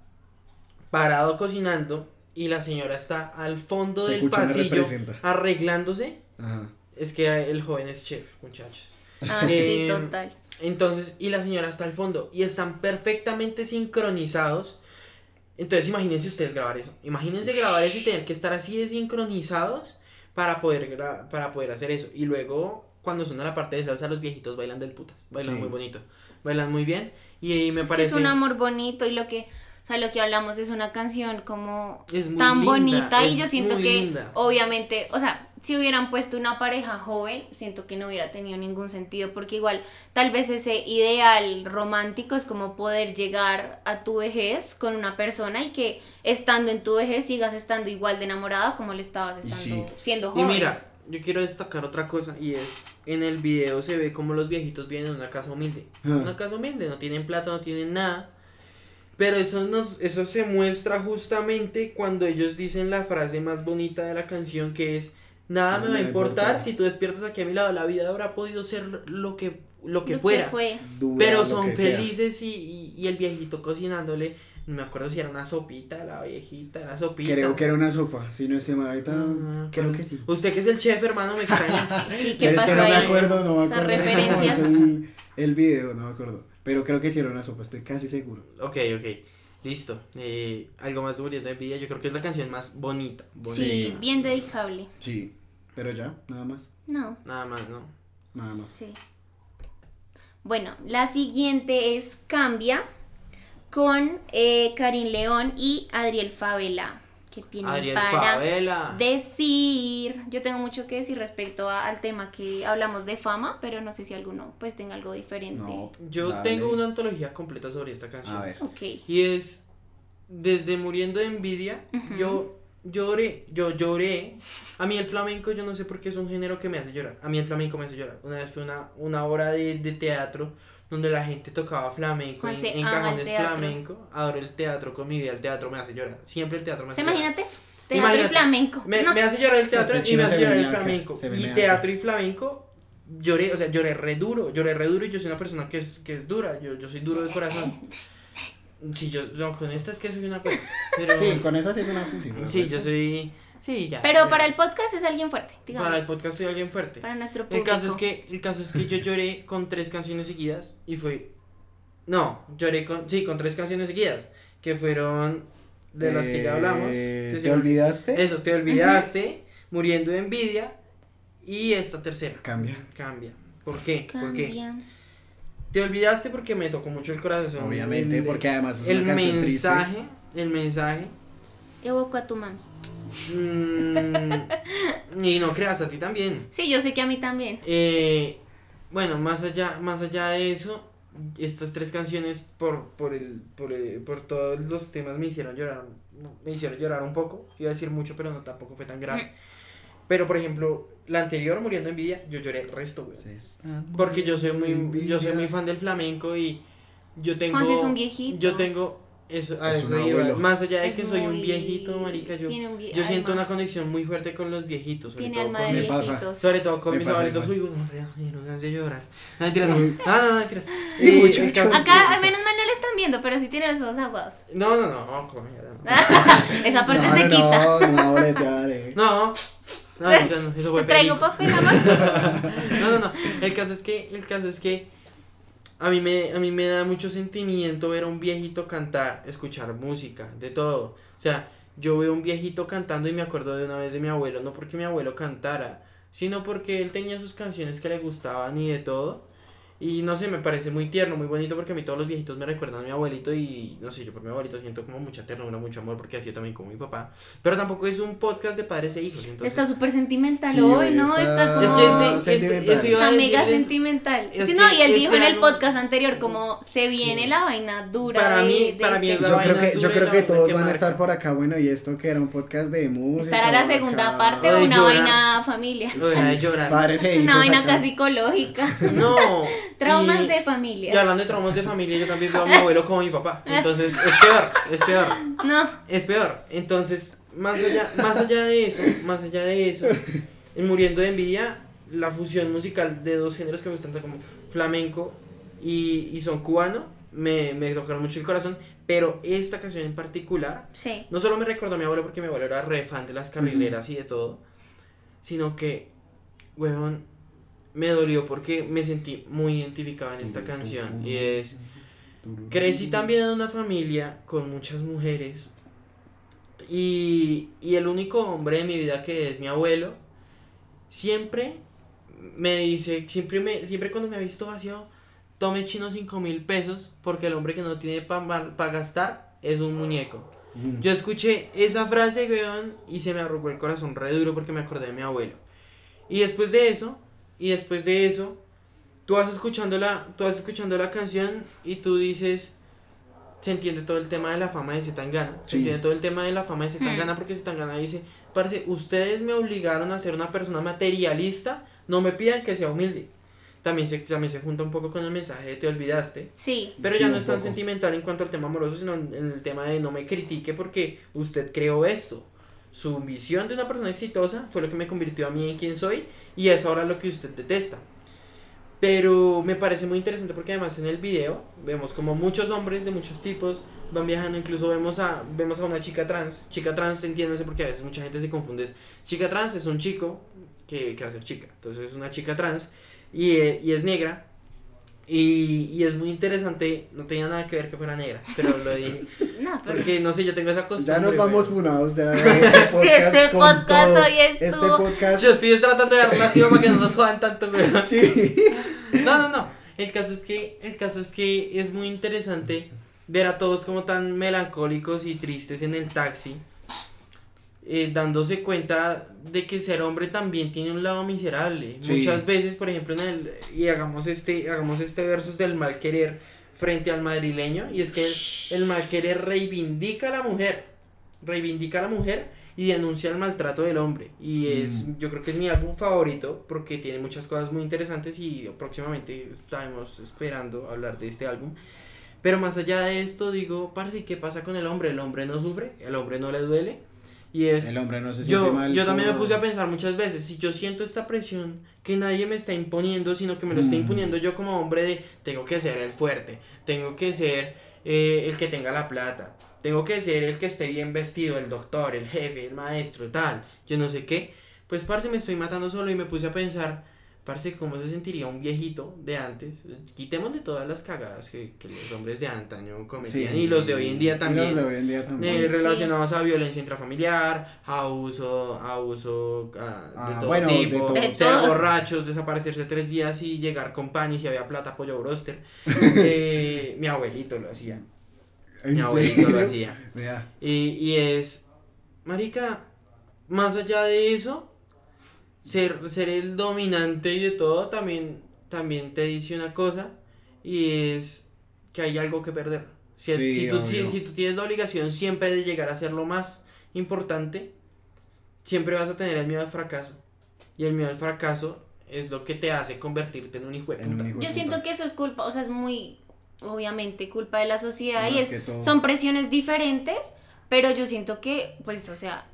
parado cocinando y la señora está al fondo Se del pasillo arreglándose. Ajá Es que el joven es chef, muchachos. Ah, sí, Eh, total. Entonces, y la señora está al fondo y están perfectamente sincronizados. Entonces, imagínense ustedes grabar eso. Imagínense grabar eso y tener que estar así de sincronizados para poder gra- para poder hacer eso. Y luego, cuando suena la parte de salsa, los viejitos bailan del putas. Bailan Sí. muy bonito. Bailan muy bien. Y me Es que parece. es un amor bonito y lo que, o sea, lo que hablamos es una canción como Es muy tan linda, bonita y yo siento que linda. obviamente, o sea, si hubieran puesto una pareja joven, siento que no hubiera tenido ningún sentido porque igual tal vez ese ideal romántico es como poder llegar a tu vejez con una persona y que estando en tu vejez sigas estando igual de enamorada como le estabas Y estando sí. siendo Y joven. mira, yo quiero destacar otra cosa y es en el video se ve como los viejitos vienen de una casa humilde. Ah. Una casa humilde, no tienen plata, no tienen nada. Pero eso nos eso se muestra justamente cuando ellos dicen la frase más bonita de la canción que es nada me va a importar si tú despiertas aquí a mi lado, la vida habrá podido ser lo que lo que Lo fuera. fue. Dura, Pero son que felices y, y, y el viejito cocinándole, no me acuerdo si era una sopita, la viejita, la sopita. Creo que era una sopa, si no estoy mal ahorita. Ah, creo que sí. Usted que es el chef, hermano, me extraña. Sí, ¿qué Pero es pasó que no me ahí? acuerdo, no me acuerdo. referencias. El, el video, no me acuerdo. Pero creo que sí era una sopa, estoy casi seguro. Ok, ok. Listo. Eh, algo más muriendo de envidia. Yo creo que es la canción más bonita. bonita. Sí, bien dedicable. Sí, pero ya, nada más. No, Nada más, ¿no? Nada más. sí. Bueno, la siguiente es Cambia con eh, Karim León y Adriel Favela. Que tienen Adriel para Favela. decir. Yo tengo mucho que decir respecto a- al tema que hablamos de fama, pero no sé si alguno pues tenga algo diferente. No. Yo dale. tengo una antología completa sobre esta canción. A ver. Ok. Y es desde muriendo de envidia, yo lloré, yo lloré. A mí el flamenco, yo no sé por qué es un género que me hace llorar. A mí el flamenco me hace llorar. Una vez fue una, una obra de, de teatro donde la gente tocaba flamenco en, Juanse en cajones teatro. flamenco. Adoro el teatro con mi vida, el teatro me hace llorar. Siempre el teatro me hace llorar. imagínate teatro Imagínate, y flamenco. Me, No, me hace llorar el teatro Este y me hace llorar el flamenco. Y teatro y flamenco, lloré, o sea, lloré re duro, lloré re duro y yo soy una persona que es, que es dura, yo, yo soy duro de corazón. Sí, yo, no, con esta es que soy una cosa, pero... Sí, con esa sí es una Sí, pues- yo soy. Sí, ya. Pero ya. para el podcast es alguien fuerte, digamos. Para el podcast soy alguien fuerte. Para nuestro El público. caso es que el caso es que yo lloré con tres canciones seguidas y fue no, lloré con sí, con tres canciones seguidas, que fueron de las que ya hablamos. Eh, ¿Te olvidaste? Eso, te olvidaste, muriendo de envidia y esta tercera. Cambia. Cambia. ¿Por qué? ¿Por qué? Te olvidaste porque me tocó mucho el corazón. Obviamente, El- porque además es el una canción mensaje, el mensaje Evoco a tu mami. mm, y no creas a ti también. Sí, yo sé que a mí también. Eh, bueno, más allá, más allá de eso, estas tres canciones por, por el, por el- por todos los temas me hicieron llorar, me hicieron llorar un poco, iba a decir mucho, pero no tampoco fue tan grave. Pero por ejemplo, la anterior, Muriendo de envidia, yo lloré el resto, güey. Porque yo soy muy, yo soy muy fan del flamenco y yo tengo, Juanse es un viejito. yo tengo eso, a Es más allá de Es que soy un viejito, marica, yo, vie- yo siento alma. una conexión muy fuerte con los viejitos, sobre Tiene todo con mis pasa. sobre todo con Me mis abuelitos. Uy, no, no, de llorar. No, mentira, no. No, no, no, mentiras. Y caso que- Acá al menos mal no lo están viendo, pero sí tiene los ojos aguados. No, no, no, Esa parte no, se no, quita. No, no, no. No. No, eso fue Te traigo papel, amor. No, no, no. El caso es que, el caso es que a mí me, a mí me da mucho sentimiento ver a un viejito cantar, escuchar música, de todo. O sea, yo veo a un viejito cantando y me acuerdo de una vez de mi abuelo, no porque mi abuelo cantara, sino porque él tenía sus canciones que le gustaban y de todo. Y no sé, me parece muy tierno, muy bonito porque a mí todos los viejitos me recuerdan a mi abuelito y no sé, yo por mi abuelito siento como mucha ternura, mucho amor porque así también como mi papá. Pero tampoco es un podcast de padres e hijos, entonces... Está súper sentimental Sí, hoy, ¿no? está- Está como... Es que este, este, Sentimental. Está mega decirles- sentimental. es Sí, no, y él dijo este en el podcast anterior como se viene Sí. la vaina dura Para mí- de para mí este es la Yo vaina creo que, yo dura y creo que todos que van a estar por acá. Bueno, y esto que era un podcast de música. Estará la acá. segunda parte Lo o de una llorar. vaina familia. Lo de llorar. Padres e hijos Una vaina acá. casi psicológica. No. Traumas y- de Y familia. hablando de traumas de familia, yo también veo a mi abuelo como mi papá. Entonces, es peor, es peor, No, es peor. Entonces, más allá, más allá de eso, más allá de eso, en Muriendo de Envidia, la fusión musical de dos géneros que me gustan, como flamenco y, y son cubano, me, me tocaron mucho el corazón. Pero esta canción en particular, sí. no solo me recordó a mi abuelo porque mi abuelo era re fan de las carrileras y de todo, sino que, weón, me dolió porque me sentí muy identificado en esta canción. Y es, crecí también en una familia con muchas mujeres y, y el único hombre de mi vida que es mi abuelo, siempre me dice, siempre, me, siempre cuando me ha visto vacío, tome chino cinco mil pesos porque el hombre que no tiene para gastar es un muñeco. Yo escuché esa frase, weón, y se me arrugó el corazón re duro porque me acordé de mi abuelo. Y después de eso, y después de eso, tú vas escuchando la, tú vas escuchando la canción y tú dices, se entiende todo el tema de la fama de Zetangana. Se Sí. entiende todo el tema de la fama de Zetangana porque Zetangana dice, parece, ustedes me obligaron a ser una persona materialista, no me pidan que sea humilde. También se, también se junta un poco con el mensaje de te olvidaste. Sí. Pero Sí, ya no es tan poco. sentimental en cuanto al tema amoroso, sino en, en el tema de no me critique porque usted creó esto. Su visión de una persona exitosa fue lo que me convirtió a mí en quien soy y es ahora lo que usted detesta. Pero me parece muy interesante porque además en el video vemos como muchos hombres de muchos tipos van viajando, incluso vemos a, vemos a una chica trans. Chica trans, entiéndase porque a veces mucha gente se confunde. Chica trans es un chico que, que va a ser chica. Entonces es una chica trans y, eh, y es negra. Y, y es muy interesante, no tenía nada que ver que fuera negra, pero lo dije. No, pero Porque no sé, yo tengo esa costumbre. Ya nos vamos funados ya. Este podcast, ese con podcast todo. hoy Este estuvo- podcast. Yo estoy tratando de dar relativo para que no nos jodan tanto, weón. Sí. No, no, no. El caso es que, el caso es que es muy interesante ver a todos como tan melancólicos y tristes en el taxi. Eh, dándose cuenta de que ser hombre también tiene un lado miserable. Sí. Muchas veces, por ejemplo, en el, y hagamos este, hagamos este versus del mal querer frente al madrileño, y es que el, el mal querer reivindica a la mujer, reivindica a la mujer y denuncia el maltrato del hombre. Y es, Mm. yo creo que es mi álbum favorito porque tiene muchas cosas muy interesantes y próximamente estaremos esperando hablar de este álbum. Pero más allá de esto, digo, parce, ¿qué pasa con el hombre? El hombre no sufre, el hombre no le duele. Y es, El hombre no se siente yo, mal. yo también me por- puse a pensar muchas veces, si yo siento esta presión que nadie me está imponiendo, sino que me lo está Mm. imponiendo yo como hombre de, tengo que ser el fuerte, tengo que ser eh, el que tenga la plata, tengo que ser el que esté bien vestido, el doctor, el jefe, el maestro, tal, yo no sé qué, pues parce me estoy matando solo y me puse a pensar, parce, ¿cómo se sentiría un viejito de antes? Quitémosle todas las cagadas que, que los hombres de antaño cometían y los de hoy en día Y también. los de hoy en día también. Eh, Sí. relacionados a violencia intrafamiliar, a abuso, a abuso ah, de todo bueno, de tipo, todo. De ser todo. borrachos, desaparecerse tres días y llegar con pan y si había plata, pollo broster. Eh, mi abuelito lo hacía, ¿En mi abuelito lo serio? hacía. Vea. Y, y es, marica, más allá de eso, ser, ser el dominante y de todo también, también te dice una cosa y es que hay algo que perder. Si, Sí, si, tú, si, si tú tienes la obligación siempre de llegar a ser lo más importante, siempre vas a tener el miedo al fracaso. Y el miedo al fracaso es lo que te hace convertirte en un hijo de puta. hijo de Yo puta. siento que eso es culpa, o sea, es muy, obviamente, culpa de la sociedad Más y es, que todo. son presiones diferentes, pero yo siento que, pues, o sea,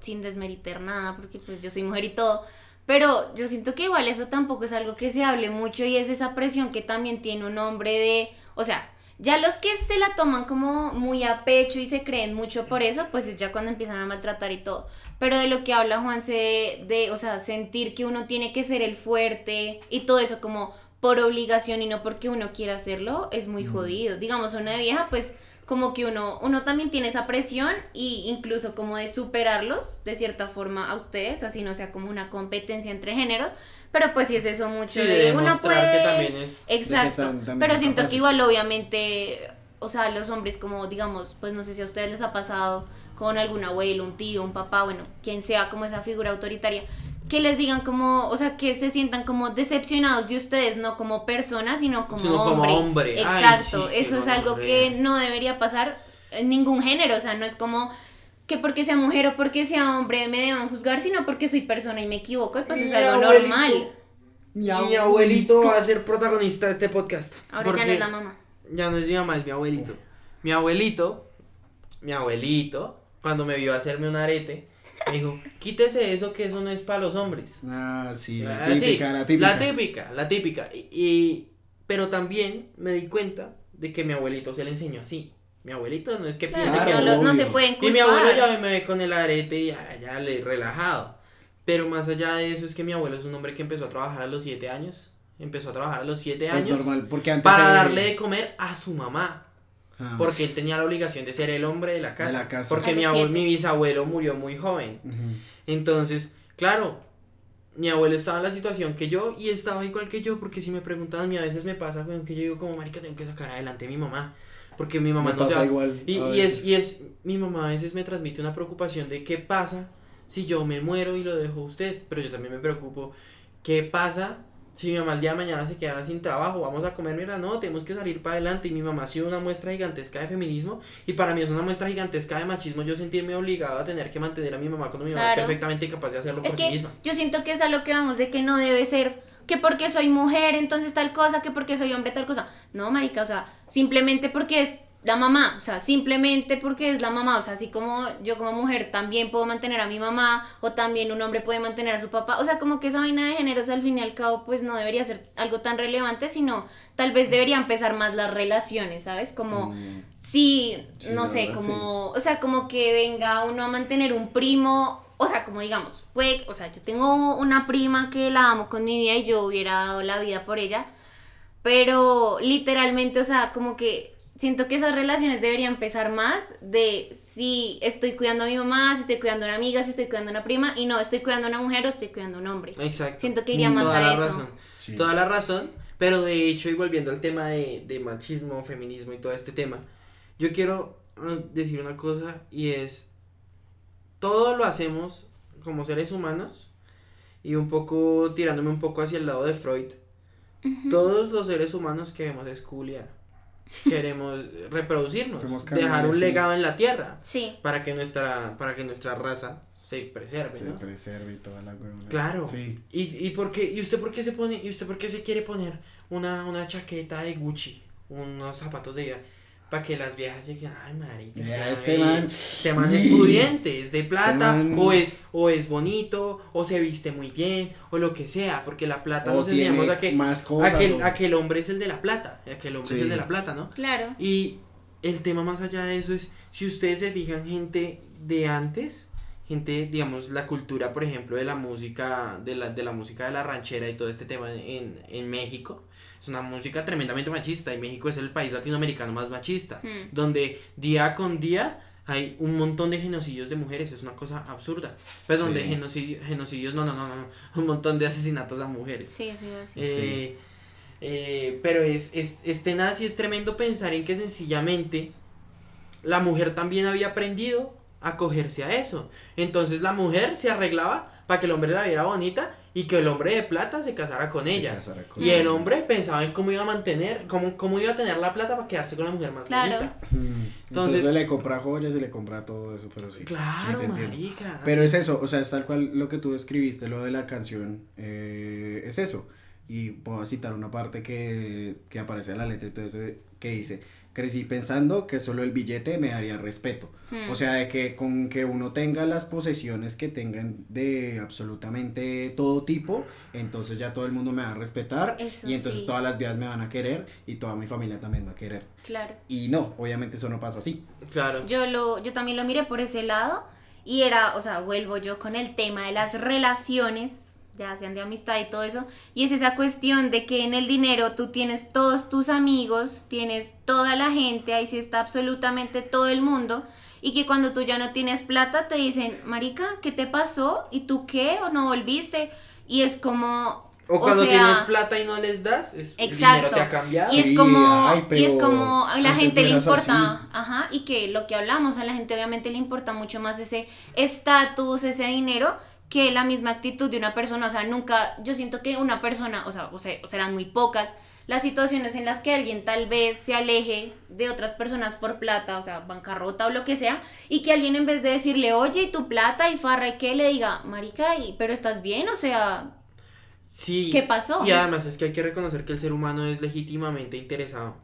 sin desmeritar nada, porque pues yo soy mujer y todo, pero yo siento que igual eso tampoco es algo que se hable mucho y es esa presión que también tiene un hombre de, o sea, ya los que se la toman como muy a pecho y se creen mucho por eso, pues es ya cuando empiezan a maltratar y todo. Pero de lo que habla Juanse de, de, o sea, sentir que uno tiene que ser el fuerte y todo eso como por obligación y no porque uno quiera hacerlo, es muy jodido. Digamos, de vieja, pues como que uno, uno también tiene esa presión y incluso como de superarlos de cierta forma a ustedes, así no sea como una competencia entre géneros, pero pues sí es eso mucho Sí, de, uno puede... que también es... Exacto, están también pero siento capaces. que igual obviamente, o sea, los hombres como digamos, pues no sé si a ustedes les ha pasado con algún abuelo, un tío, un papá, bueno, quien sea como esa figura autoritaria, que les digan como, o sea, que se sientan como decepcionados de ustedes, no como personas, sino como Sino como hombre. hombre. Ay, Exacto, sí, eso es algo que no debería pasar en ningún género, o sea, no es como que porque sea mujer o porque sea hombre me deban juzgar, sino porque soy persona y me equivoco, y pues es Mi algo abuelito. normal. Mi abuelito va a ser protagonista de este podcast. Ahora ya no es la mamá. Ya no es mi mamá, es mi abuelito. Mi abuelito, mi abuelito, cuando me vio hacerme un arete, me dijo, quítese eso que eso no es para los hombres. Ah, sí, la Ah, sí, típica, la típica. La típica, la típica. Y, y- pero también me di cuenta de que mi abuelito se le enseñó así. Mi abuelito no es que Claro, piense que no, no se pueden culpar. y mi abuelo ya me ve con el arete y ya, ya le relajado. Pero más allá de eso es que mi abuelo es un hombre que empezó a trabajar a los 7 años. Empezó a trabajar a los 7 Pues años normal, porque antes para se- darle de comer a su mamá. Ah, Porque él tenía la obligación de ser el hombre de la casa. la casa. Porque A mi, los abue- siete. mi bisabuelo murió muy joven. Entonces, claro, mi abuelo estaba en la situación que yo y estaba igual que yo, porque si me preguntaban, a mí a veces me pasa, weón, que yo digo como marica, tengo que sacar adelante a mi mamá, porque mi mamá Me no se pasa va- igual Y, y es, y es, mi mamá a veces me transmite una preocupación de qué pasa si yo me muero y lo dejo a usted, pero yo también me preocupo, ¿qué pasa si mi mamá el día de mañana se queda sin trabajo? Vamos a comer mierda, no, tenemos que salir para adelante y mi mamá ha sido una muestra gigantesca de feminismo y para mí es una muestra gigantesca de machismo yo sentirme obligado a tener que mantener a mi mamá cuando mi mamá es perfectamente capaz de hacerlo Es por sí que misma. yo siento que es a lo que vamos, de que no debe ser que porque soy mujer, entonces tal cosa, que porque soy hombre, tal cosa. No, marica, o sea, simplemente porque es la mamá, o sea, simplemente porque es la mamá, o sea, así como yo como mujer también puedo mantener a mi mamá, o también un hombre puede mantener a su papá, o sea, como que esa vaina de géneros al fin y al cabo, pues no debería ser algo tan relevante, sino tal vez deberían empezar más las relaciones, ¿sabes? Como... Mm, Sí, Sí, no sé, verdad, como, o sea, como que venga uno a mantener un primo, o sea, como digamos, puede, o sea, yo tengo una prima que la amo con mi vida y yo hubiera dado la vida por ella, pero literalmente, o sea, como que siento que esas relaciones deberían empezar más de si estoy cuidando a mi mamá, si estoy cuidando a una amiga, si estoy cuidando a una prima, y no, estoy cuidando a una mujer o estoy cuidando a un hombre. Exacto. Siento que iría más Toda a la eso. razón. Sí. Toda la razón. Pero de hecho, y volviendo al tema de, de machismo, feminismo y todo este tema, yo quiero eh, decir una cosa y es, todo lo hacemos como seres humanos y un poco tirándome un poco hacia el lado de Freud. Todos los seres humanos queremos esculiar, queremos reproducirnos, dejar un sí. legado en la tierra Sí, para que nuestra, para que nuestra raza se preserve. Se ¿no? preserva y toda la huevona. Claro. Sí. ¿Y, y por qué? ¿Y usted por qué se pone? ¿Y usted por qué se quiere poner una, una chaqueta de Gucci? Unos zapatos de para que las viejas lleguen, ay marica, Ya, este, este man, este man es pudiente, es de plata, man- o es, o es bonito, o se viste muy bien, o lo que sea, porque la plata O nos enseñamos a que, más a cosas, que, o- a que el hombre es el de la plata, a que el hombre es Sí. el de la plata, ¿no? Claro. Y el tema más allá de eso es, si ustedes se fijan, gente de antes, gente, digamos, la cultura, por ejemplo, de la música, de la, de la música de la ranchera y todo este tema en, en México, es una música tremendamente machista y México es el país latinoamericano más machista, Hmm. donde día con día hay un montón de genocidios de mujeres, es una cosa absurda. Pues donde Sí. genocidio- genocidios, no, no, no, no, un montón de asesinatos a mujeres. Sí, sí, sí. Eh, eh, pero es, es, es tenaz y es tremendo pensar en que sencillamente la mujer también había aprendido a cogerse a eso. Entonces la mujer se arreglaba para que el hombre la viera bonita y que el hombre de plata se casara con Se ella. casara con Y el hombre pensaba en cómo iba a mantener, cómo, cómo iba a tener la plata para quedarse con la mujer más Claro. bonita. Entonces- Entonces se le compra joyas, se le compra todo eso, pero sí. sí, Claro, te entiendo. marica. Pero es eso, o sea, es tal cual lo que tú escribiste, lo de la canción, eh, es eso. Y puedo citar una parte que, que aparece en la letra y todo eso, que dice, crecí pensando que solo el billete me daría respeto. Hmm. O sea, de que con que uno tenga las posesiones que tengan de absolutamente todo tipo, entonces ya todo el mundo me va a respetar Eso y entonces sí. todas las vías me van a querer y toda mi familia también me va a querer. Claro. Y no, obviamente eso no pasa así. Claro. Yo lo, yo también lo miré por ese lado y era, o sea, vuelvo yo con el tema de las relaciones, ya sean de amistad y todo eso, y es esa cuestión de que en el dinero tú tienes todos tus amigos, tienes toda la gente, ahí sí está absolutamente todo el mundo, y que cuando tú ya no tienes plata te dicen, marica, ¿qué te pasó? ¿Y tú qué? ¿O no volviste? Y es como... O cuando sea, tienes plata y no les das, es, el Exacto. dinero te ha cambiado. Y es Sí, como, ay, y es como a la gente le importa, así. ajá, y que lo que hablamos, a la gente obviamente le importa mucho más ese estatus, ese dinero, que la misma actitud de una persona, o sea, nunca, yo siento que una persona, o sea, o sea, serán muy pocas las situaciones en las que alguien tal vez se aleje de otras personas por plata, o sea, bancarrota o lo que sea, y que alguien en vez de decirle, oye, ¿y tu plata y farra y qué, le diga, marica, y, pero estás bien, o sea, Sí. ¿Qué pasó? Y además es que hay que reconocer que el ser humano es legítimamente interesado.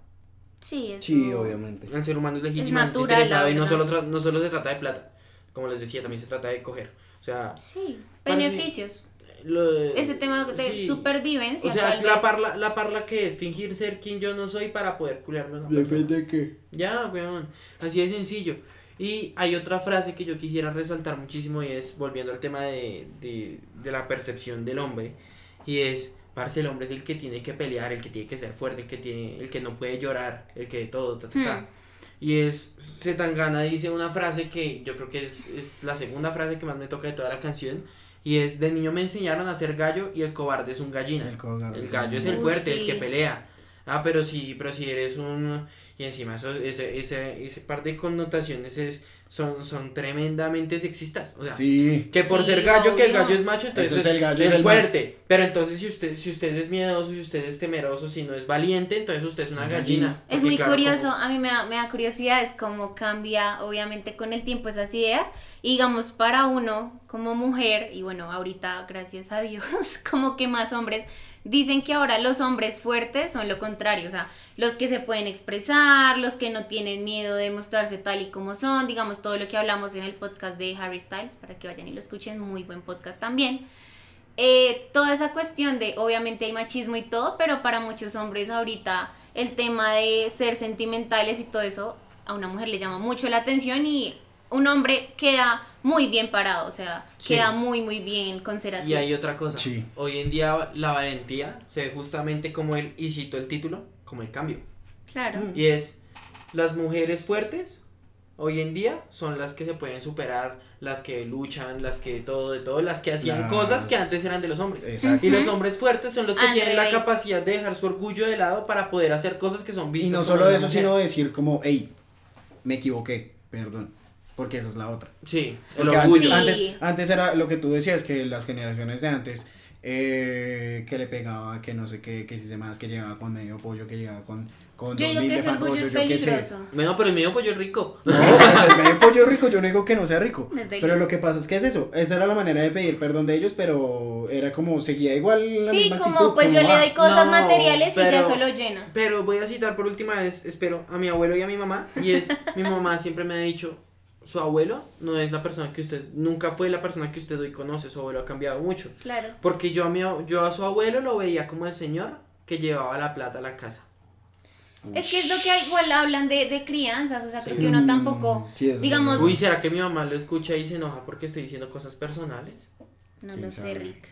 sí, eso... Sí, obviamente. El ser humano es legítimamente natural, interesado y no solo, no solo se trata de plata. Como les decía, también se trata de coger. O sea, Sí, beneficios. lo, ese tema de sí. supervivencia. O sea, tal la vez. parla, la parla que es fingir ser quien yo no soy para poder culiarme. Depende de qué. Ya, weón. Así de sencillo. Y hay otra frase que yo quisiera resaltar muchísimo y es, volviendo al tema de, de, de la percepción del hombre, y es, parce, el hombre es el que tiene que pelear, el que tiene que ser fuerte, el que, tiene, el que no puede llorar, el que todo, ta, ta, ta. Hmm. Y es, Zetangana dice una frase que yo creo que es, es la segunda frase que más me toca de toda la canción, y es, de niño me enseñaron a ser gallo y el cobarde es un gallina. El cobarde El gallo es el fuerte, el sí. que pelea. Ah, pero si, pero si eres un... Y encima eso, ese, ese, ese par de connotaciones es, son, son tremendamente sexistas. O sea, Sí. que por Sí, ser gallo, que el gallo es macho, entonces, Entonces el gallo es es el más- fuerte. Pero entonces si usted, si usted es miedoso, si usted es temeroso, si no es valiente, entonces usted es una Una gallina. gallina. Es Porque, muy claro, curioso, como- a mí me da, me da curiosidad, es cómo cambia obviamente con el tiempo esas ideas. Y digamos, para uno como mujer, y bueno, ahorita gracias a Dios, como que más hombres, dicen que ahora los hombres fuertes son lo contrario, o sea, los que se pueden expresar, los que no tienen miedo de mostrarse tal y como son, digamos, todo lo que hablamos en el podcast de Harry Styles, para que vayan y lo escuchen, muy buen podcast también. Eh, toda esa cuestión de, obviamente hay machismo y todo, pero para muchos hombres ahorita el tema de ser sentimentales y todo eso, a una mujer le llama mucho la atención y un hombre queda muy bien parado, o sea, Sí. queda muy, muy bien con ser así. Y hay otra cosa. Sí. Hoy en día la valentía se ve justamente como el, y cito el título, como el cambio. Claro. Mm. Y es, las mujeres fuertes hoy en día son las que se pueden superar, las que luchan, las que todo, de todo, las que hacían Las- cosas que antes eran de los hombres. Exacto. Y los hombres fuertes son los que tienen la capacidad de dejar su orgullo de lado para poder hacer cosas que son Y vistas no como solo eso, mujer. sino decir como, hey, me equivoqué, perdón. Porque esa es la otra. Sí, el orgullo. antes, Sí. antes, antes era lo que tú decías, que las generaciones de antes, eh, que le pegaba, que no sé qué, que si se más, que llegaba con medio pollo, que llegaba con, con Yo dos digo mil que ese orgullo rollo, es yo peligroso. Bueno, pero el medio pollo es rico. No, pues el medio pollo rico, yo no digo que no sea rico. Es. Pero lo que pasa es que es eso, esa era la manera de pedir perdón de ellos, pero era como, seguía igual la Sí, misma como actitud, pues yo como, le ah, doy cosas no, materiales y ya pero- eso lo llena. Pero voy a citar por última vez, espero, a mi abuelo y a mi mamá. Y es, mi mamá siempre me ha dicho, su abuelo no es la persona que usted, nunca fue la persona que usted hoy conoce, su abuelo ha cambiado mucho. Claro. Porque yo a, mi, yo a su abuelo lo veía como el señor que llevaba la plata a la casa. Es que es lo que igual hablan de, de crianzas, o sea, creo Sí. que uno Mm, tampoco, sí, es digamos, Uy, ¿será que mi mamá lo escucha y se enoja porque estoy diciendo cosas personales? no lo sé. Rick.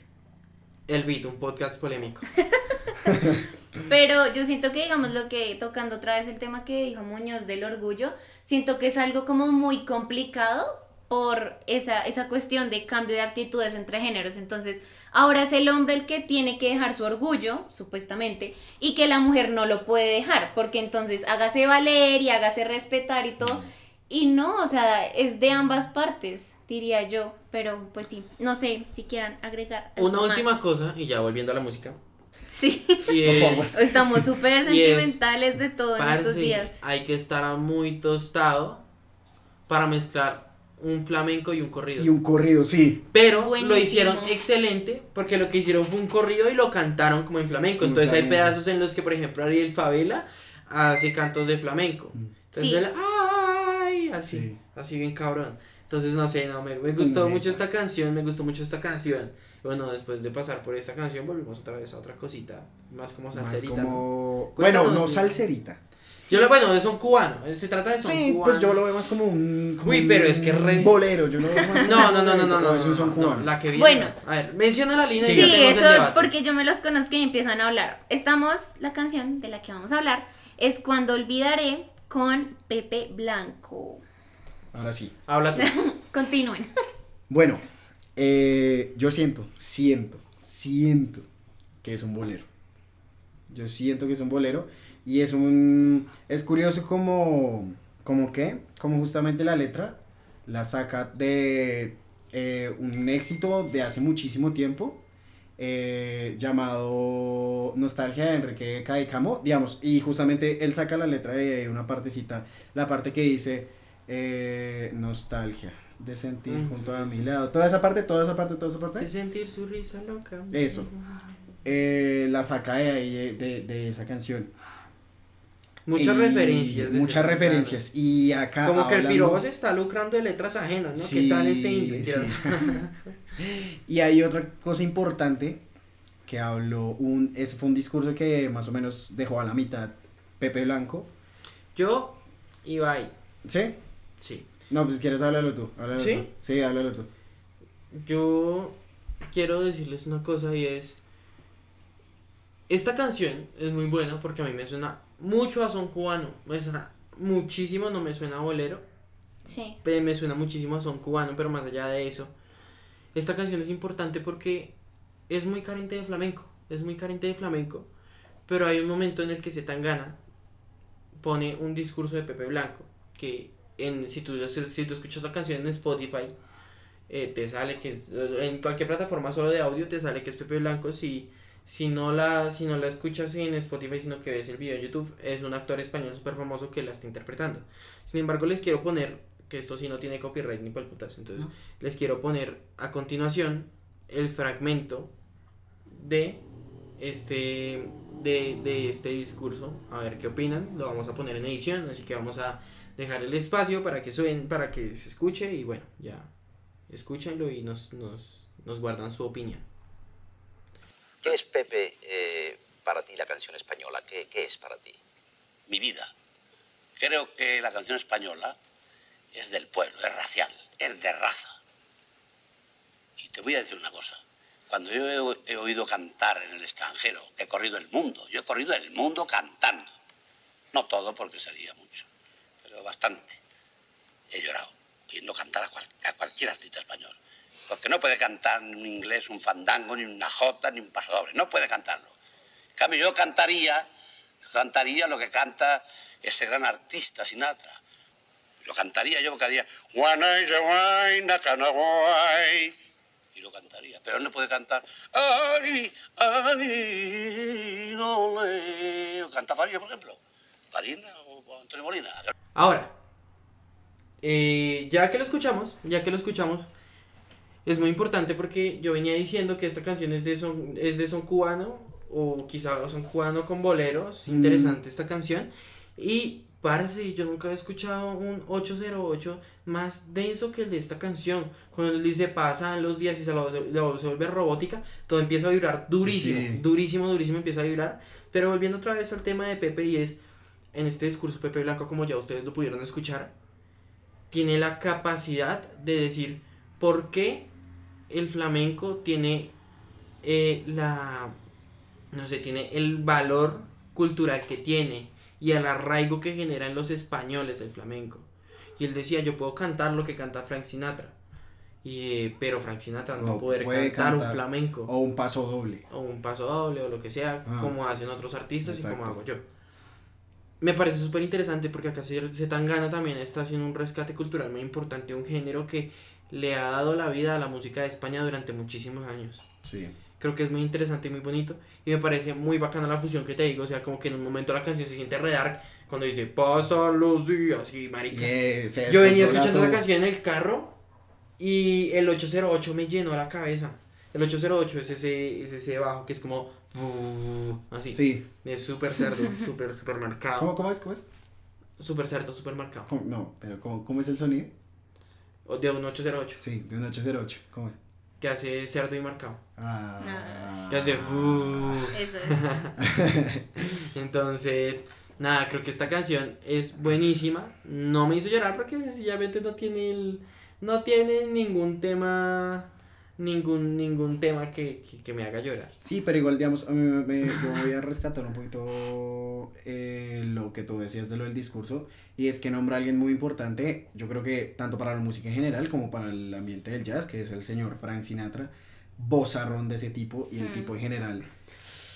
El beat, un podcast polémico. Pero yo siento que, digamos, lo que, tocando otra vez el tema que dijo Muñoz del orgullo, siento que es algo como muy complicado por esa, esa cuestión de cambio de actitudes entre géneros. Entonces, ahora es el hombre el que tiene que dejar su orgullo, supuestamente, y que la mujer no lo puede dejar, porque entonces hágase valer y hágase respetar y todo. Y no, o sea, es de ambas partes, diría yo. Pero pues sí, no sé si quieran agregar. algo Una última más. cosa, y ya volviendo a la música. Sí. Es, Estamos súper es, sentimentales de todo en estos parce, días. hay que estar muy tostado para mezclar un flamenco y un corrido. Y un corrido, sí. Pero lo hicieron excelente porque lo que hicieron fue un corrido y lo cantaron como en flamenco. Como Entonces hay pedazos en los que, por ejemplo, Ariel Favela hace cantos de flamenco. Entonces Sí. él, ¡ay! Así, Sí. así bien cabrón. Entonces, no sé, no, me, me gustó Neta. mucho esta canción, me gustó mucho esta canción. Bueno, después de pasar por esta canción, volvimos otra vez a otra cosita, más como Más salserita. ¿no? como... Bueno, no sí. salserita. Yo lo, bueno, es un cubano, eh, se trata de son Sí, cubano. pues yo lo veo más como un... como Uy, un pero es que re- bolero, yo lo veo más No, un no, no, no, no, no, es un son no, cubano. la que viene. Bueno. A ver, menciona la línea y Sí, ya tenemos el eso debate. porque yo me los conozco y empiezan a hablar. Estamos, la canción de la que vamos a hablar es Cuando Olvidaré con Pepe Blanco. Ahora sí. Habla tú. Continúen. Bueno, eh, yo siento, siento, siento que es un bolero. Yo siento que es un bolero. Y es un... Es curioso como... ¿Como qué? Como justamente la letra la saca de eh, un éxito de hace muchísimo tiempo. Eh, llamado Nostalgia de Enrique Caicamo, digamos, y justamente él saca la letra de una partecita, la parte que dice eh, nostalgia de sentir Ujú. junto a mi lado, toda esa parte, toda esa parte, toda esa parte, De sentir su risa loca. Eso. eh, la saca de ahí, de, de esa canción. Muchas Y referencias. Muchas referencias. Y acá. Como que el pirobo se está lucrando de letras ajenas, ¿no? Sí, ¿Qué tal este inglés? sí. Y hay otra cosa importante que habló un. Ese fue un discurso que más o menos dejó a la mitad Pepe Blanco. Yo, Ibai, ¿Sí? sí. No, pues si quieres háblalo tú. háblalo ¿Sí? tú. Sí, háblalo tú. Yo quiero decirles una cosa y es. Esta canción es muy buena porque a mí me suena mucho a son cubano. Me suena muchísimo, no me suena a bolero. Sí. Pe- me suena muchísimo a son cubano, pero más allá de eso, esta canción es importante porque es muy carente de flamenco, es muy carente de flamenco, pero hay un momento en el que Zetangana pone un discurso de Pepe Blanco, que en, si, tú, si tú escuchas la canción en Spotify, eh, te sale que es, en cualquier plataforma solo de audio te sale que es Pepe Blanco, si, si, no la, si no la escuchas en Spotify, sino que ves el video en YouTube, es un actor español súper famoso que la está interpretando. Sin embargo, les quiero poner, que esto sí no tiene copyright ni por putas, entonces les quiero poner a continuación el fragmento de este de, de este discurso, a ver qué opinan, lo vamos a poner en edición, así que vamos a dejar el espacio para que suene, para que se escuche y bueno, ya escúchenlo y nos, nos, nos guardan su opinión. ¿Qué es, Pepe, eh, para ti la canción española? ¿Qué, es para ti? mi vida. Creo que la canción española es del pueblo, es racial, es de raza. Y te voy a decir una cosa. Cuando yo he, oído cantar en el extranjero, he corrido el mundo, yo he corrido el mundo cantando. No todo porque sería mucho, pero bastante. He llorado oyendo cantar a, cual- a cualquier artista español. Porque no puede cantar en inglés un fandango, ni una jota, ni un pasodoble. No puede cantarlo. En cambio, yo cantaría, cantaría lo que canta ese gran artista Sinatra. Lo cantaría yo porque haría y lo cantaría, pero no puede cantar ay, ay, ole. canta Faria, por ejemplo. Farina o Antonio Molina. Ahora, eh, ya que lo escuchamos, ya que lo escuchamos, es muy importante porque yo venía diciendo que esta canción es de son, es de son cubano o quizá son cubano con boleros. Mm. Interesante esta canción. Y parece, yo nunca había escuchado un 808 más denso que el de esta canción. Cuando él dice pasan los días y se, lo- lo- se vuelve robótica, todo empieza a vibrar durísimo, Sí. durísimo, durísimo empieza a vibrar. Pero volviendo otra vez al tema de Pepe y es, en este discurso Pepe Blanco, como ya ustedes lo pudieron escuchar, tiene la capacidad de decir por qué el flamenco tiene eh, la no sé tiene el valor cultural que tiene y el arraigo que genera en los españoles el flamenco y él decía yo puedo cantar lo que canta Frank Sinatra y, eh, pero Frank Sinatra no, va a poder puede cantar, un flamenco O un paso doble. o un paso doble o lo que sea, Ah. como hacen otros artistas y como hago yo. Me parece súper interesante porque acá Zetangana también está haciendo un rescate cultural muy importante, un género que le ha dado la vida a la música de España durante muchísimos años. Sí. Creo que es muy interesante y muy bonito y me parece muy bacana la fusión que te digo, o sea, como que en un momento la canción se siente re dark cuando dice pasan los días y marica. Yeah, Yo venía escuchando esa canción en el carro y el 808 me llenó la cabeza. El 808 es ese, es ese bajo que es como así. Sí. Es súper cerdo, súper, súper ¿Cómo, marcado. cómo es? ¿Cómo es? Súper cerdo, súper marcado. ¿Cómo? No, pero ¿cómo, ¿cómo es el sonido? O De un 808 Sí, de un 808. ¿Cómo es? que hace cerdo y marcado. Ah. Que hace Eso es. Entonces, nada, creo que esta canción es buenísima. No me hizo llorar porque sencillamente no tiene el, no tiene ningún tema ningún ningún tema que, que, que me haga llorar. Sí, pero igual, digamos, a mí me, me- yo voy a rescatar un poquito eh, lo que tú decías de lo del discurso, y es que nombra a alguien muy importante, yo creo que tanto para la música en general como para el ambiente del jazz, que es el señor Frank Sinatra, bozarrón de ese tipo, y el Mm. tipo en general.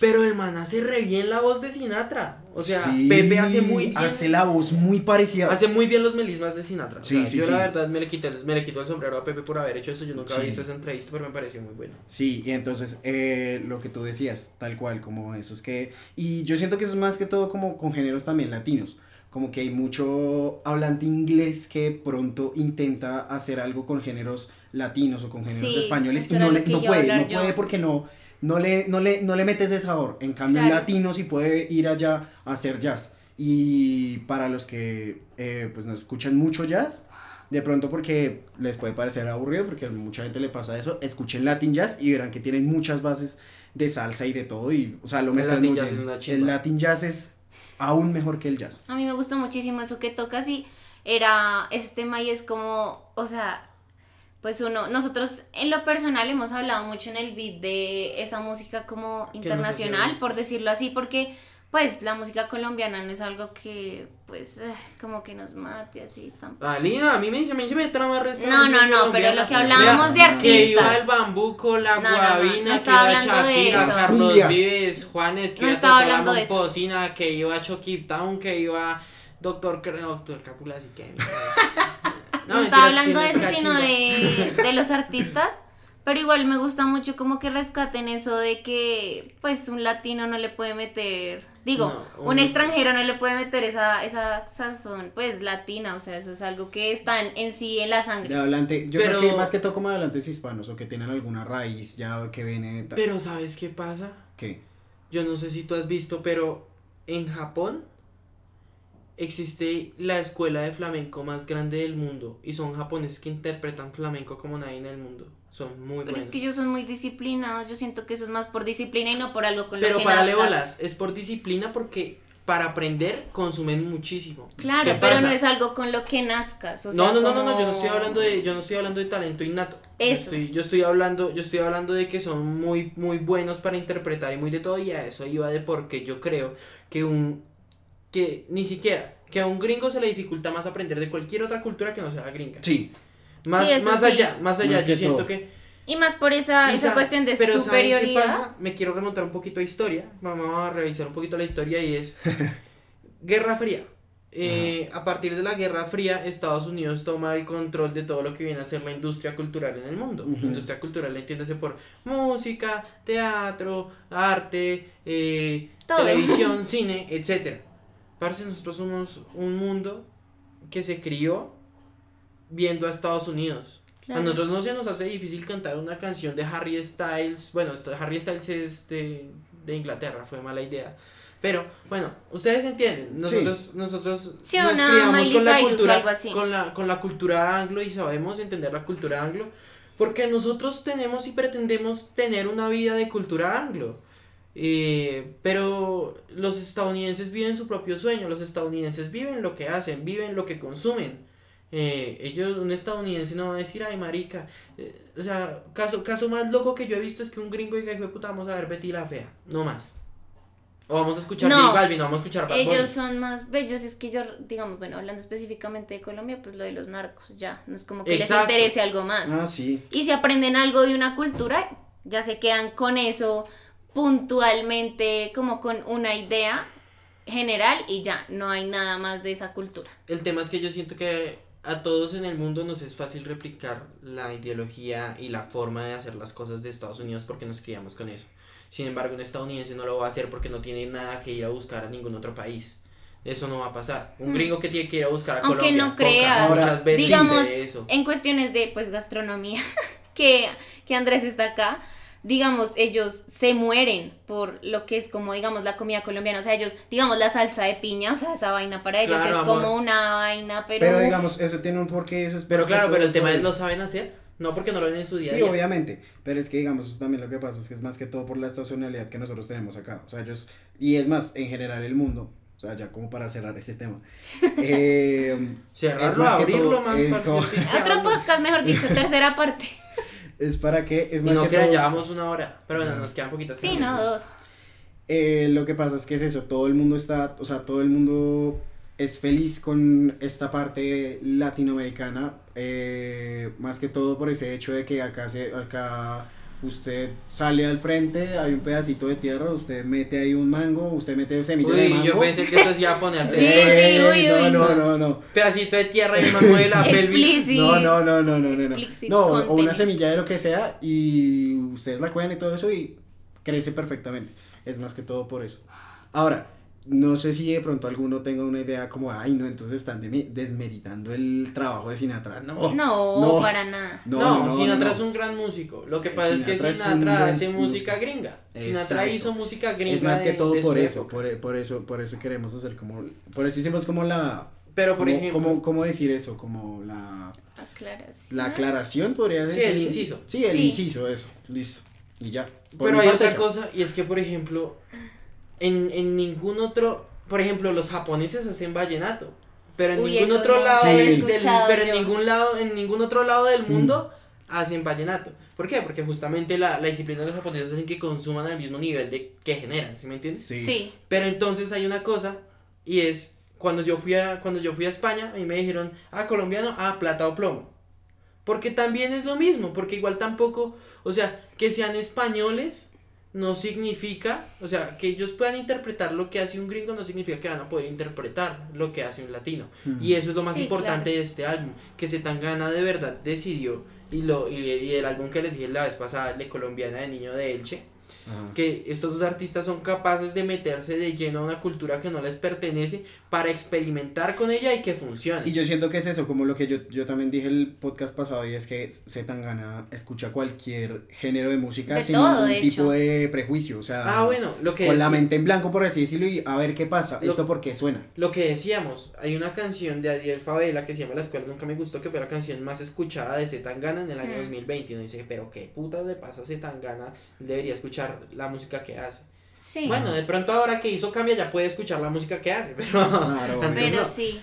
Pero el man hace re bien la voz de Sinatra. O sea, Sí, Pepe hace muy bien. Hace la voz muy parecida. Hace muy bien los melismas de Sinatra. O Sí, sea, sí, yo sí. la verdad me le, quité, me le quito el sombrero a Pepe por haber hecho eso. Yo nunca Sí. había visto esa entrevista, pero me pareció muy bueno. Sí, y entonces eh, lo que tú decías, tal cual, como esos que... Y yo siento que eso es más que todo como con géneros también latinos, como que hay mucho hablante inglés que pronto intenta hacer algo con géneros latinos o con géneros Sí, españoles y no, no puede, no yo. puede porque no, no, le, no, le, no le metes ese sabor. En cambio, un Claro. latino sí puede ir allá a hacer jazz. Y para los que eh, pues no escuchan mucho jazz, de pronto porque les puede parecer aburrido, porque a mucha gente le pasa eso, escuchen Latin Jazz y verán que tienen muchas bases de salsa y de todo, y, o sea, lo El mezclan Latin muy Jazz bien. es una El. Latin Jazz es aún mejor que el jazz. A mí me gustó muchísimo eso que tocas y era ese tema y es como, o sea, pues uno, nosotros en lo personal hemos hablado mucho en el beat de esa música como internacional, por decirlo así, porque pues la música colombiana no es algo que pues eh, como que nos mate así tampoco. Ah, Lina, a mí me, a mí se me trama el resto No, no, no, pero lo que hablábamos de Que iba artistas. el bambuco, la No, no, no, guabina, no que iba Shakira. Carlos. Vives, Juanes, que No iba a la. Momposina, que iba Chucky Town, que iba Doctor, Doctor Crápula, así que... No, estaba mentiras, hablando de eso, sino de, de los artistas. Pero igual me gusta mucho como que rescaten eso de que pues un latino no le puede meter, digo, No, un un- extranjero no le puede meter esa, esa sazón pues latina, o sea, eso es algo que está en, en sí en la De sangre. hablante, yo Pero- creo que más que todo como de hablantes hispanos o que tienen alguna raíz ya que viene... ta- Pero ¿sabes qué pasa? ¿Qué? Yo no sé si tú has visto, pero en Japón existe la escuela de flamenco más grande del mundo y son japoneses que interpretan flamenco como nadie en el mundo. Son muy Pero buenos. es que ellos son muy disciplinados, yo siento que eso es más por disciplina y no por algo con lo Pero que para nazcas. bolas, es por disciplina porque para aprender consumen muchísimo. Claro, ¿Qué pero no es algo con lo que nazcas. o no, sea, no, no, no, yo no estoy hablando de, yo no estoy hablando de talento innato. Yo Eso. estoy, yo estoy hablando, yo estoy hablando de que son muy, muy buenos para interpretar y muy de todo, y a eso iba de porque yo creo que un que ni siquiera, que a un gringo se le dificulta más aprender de cualquier otra cultura que no sea gringa. Sí. Más, Sí, más sí. allá, más allá, Más yo que siento todo. que Y más por esa, esa sa- cuestión de pero ¿saben qué superioridad. pasa? Me quiero remontar un poquito a historia. Vamos a revisar un poquito la historia y es Guerra Fría. Eh, a partir de la Guerra Fría, Estados Unidos toma el control de todo lo que viene a ser la industria cultural en el mundo. Ujú. Industria cultural entiéndase por música, teatro, arte, eh, televisión, cine, etcétera. Parce, nosotros somos un mundo que se crió viendo a Estados Unidos. Claro. A nosotros no se nos hace difícil cantar una canción de Harry Styles. Bueno, Harry Styles es de, de Inglaterra, fue mala idea. Pero, bueno, ustedes entienden, nosotros, nosotros Sí, nos una criamos Miley con la cultura, con la, con la cultura anglo y sabemos entender la cultura anglo, porque nosotros tenemos y pretendemos tener una vida de cultura anglo. Eh, pero los estadounidenses viven su propio sueño, los estadounidenses viven lo que hacen, viven lo que consumen. Eh, ellos, un estadounidense no va a decir, ay marica, eh, o sea, caso, caso más loco que yo he visto es que un gringo diga, hijo de puta, vamos a ver Betty la Fea, no más. O vamos a escuchar No. Balvin, o vamos a escuchar Bad. Ellos son más bellos, es que yo, digamos, bueno, hablando específicamente de Colombia, pues lo de los narcos, ya, no es como que Exacto. les interese algo más. Ah, sí. Y si aprenden algo de una cultura, ya se quedan con eso puntualmente, como con una idea general y ya, no hay nada más de esa cultura. El tema es que yo siento que a todos en el mundo nos es fácil replicar la ideología y la forma de hacer las cosas de Estados Unidos porque nos criamos con eso. Sin embargo, un estadounidense no lo va a hacer porque no tiene nada que ir a buscar a ningún otro país. Eso no va a pasar. Un Mm. gringo que tiene que ir a buscar a Aunque Colombia. no creas, muchas veces digamos, eso. en cuestiones de pues gastronomía, que, que Andrés está acá, digamos, ellos se mueren por lo que es como, digamos, la comida colombiana. O sea, ellos, digamos, la salsa de piña, o sea, esa vaina para ellos Claro, es amor. como una vaina, pero... Pero digamos, eso tiene un porqué, eso es Pero claro, pero el tema es lo saben hacer. No porque no lo ven en su día Sí, día. obviamente, pero es que digamos, eso también lo que pasa es que es más que todo por la estacionalidad que nosotros tenemos acá, o sea, ellos, y es más, en general el mundo, o sea, ya como para cerrar ese tema, eh, Cerrarlo, abrirlo más. como- Otro podcast, mejor dicho, tercera parte. es para que, es Y más no que crean, todo, ya vamos una hora. Pero bueno, nos quedan poquitas Sí, no, dos. eh, lo que pasa es que es eso, todo el mundo está, o sea, todo el mundo es feliz con esta parte latinoamericana, eh, más que todo por ese hecho de que acá se, acá usted sale al frente, hay un pedacito de tierra, usted mete ahí un mango, usted mete semilla de Uy, mango. yo pensé que eso sí iba a ponerse. Sí, sí, uy, no, uy. no, no, no. Pedacito de tierra y un mango de la pelvis. No, no, no, no, no, no, no. No, o una semilla de lo que sea y ustedes la cuidan y todo eso y crece perfectamente. Es más que todo por eso. Ahora, no sé si de pronto alguno tenga una idea como, ay, no, entonces están desmeritando el trabajo de Sinatra. No. No, no. para nada. No, Sinatra es un gran músico. Lo que pasa es que Sinatra es hace músico. música gringa. Sinatra hizo música gringa. Es más que de- todo de por eso, por, por eso, por eso queremos hacer como, por eso hicimos como la, Pero por como- ejemplo, como- ¿cómo decir eso? Como la, Aclaración. la aclaración podría Sí, decir. el inciso. Sí, el Sí. inciso, eso, listo, y ya. Por pero hay otra ya. cosa y es que por ejemplo en, en ningún otro, por ejemplo, los japoneses hacen vallenato, pero en Uy, ningún otro no lado del, pero en ningún lado en ningún otro lado del Mm. mundo hacen vallenato. ¿Por qué? Porque justamente la, la disciplina de los japoneses hacen que consuman al mismo nivel de que generan, ¿sí me entiendes? Sí. Sí. Pero entonces hay una cosa y es cuando yo fui a cuando yo fui a España y me dijeron, "Ah, colombiano, ah, plata o plomo." Porque también es lo mismo, porque igual tampoco, o sea, que sean españoles no significa, o sea, que ellos puedan interpretar lo que hace un gringo no significa que van a poder interpretar lo que hace un latino. Y eso es lo más Sí, importante claro. de este álbum, que Zetangana de verdad decidió y lo y, y el álbum que les dije la vez pasada, el de Colombiana de Niño de Elche, Ajá. que estos dos artistas son capaces de meterse de lleno a una cultura que no les pertenece para experimentar con ella y que funcione. Y yo siento que es eso, como lo que yo, yo también dije el podcast pasado, y es que Zetangana escucha cualquier género de música De sin todo, ningún de tipo hecho. de prejuicio, o sea, ah, bueno, lo que, con la mente en blanco, por así decirlo, y a ver qué pasa, Lo- esto porque suena. lo que decíamos, hay una canción de Ariel Favela que se llama La Escuela Nunca Me Gustó, que fue la canción más escuchada de Zetangana en el año Mm. 2020. Y uno dice, pero qué putas le pasa a Zetangana, él debería escuchar la música que hace. Sí. Bueno, de pronto ahora que hizo cambia ya puede escuchar la música que hace, pero... Claro, Pero no. sí.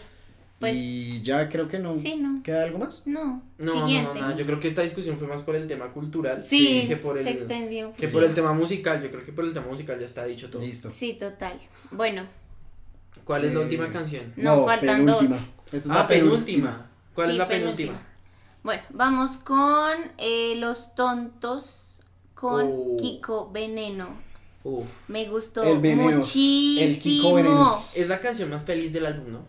Pues y ya creo que no. sí, no. ¿Queda algo más? No. No, no, no, nada, yo creo que esta discusión fue más por el tema cultural Sí, que por se el... extendió. Que por el tema musical, yo creo que por el tema musical ya está dicho todo. Listo. Sí, total. Bueno, ¿Cuál es la Eh, última canción? No, faltan dos. penúltima. Esta es Ah, la penúltima. ¿Cuál sí, es la penúltima. penúltima? Bueno, vamos con eh, Los Tontos con Oh. Kiko Veneno. Me gustó El Venenos, muchísimo. el Kiko. Es la canción más feliz del álbum, ¿no?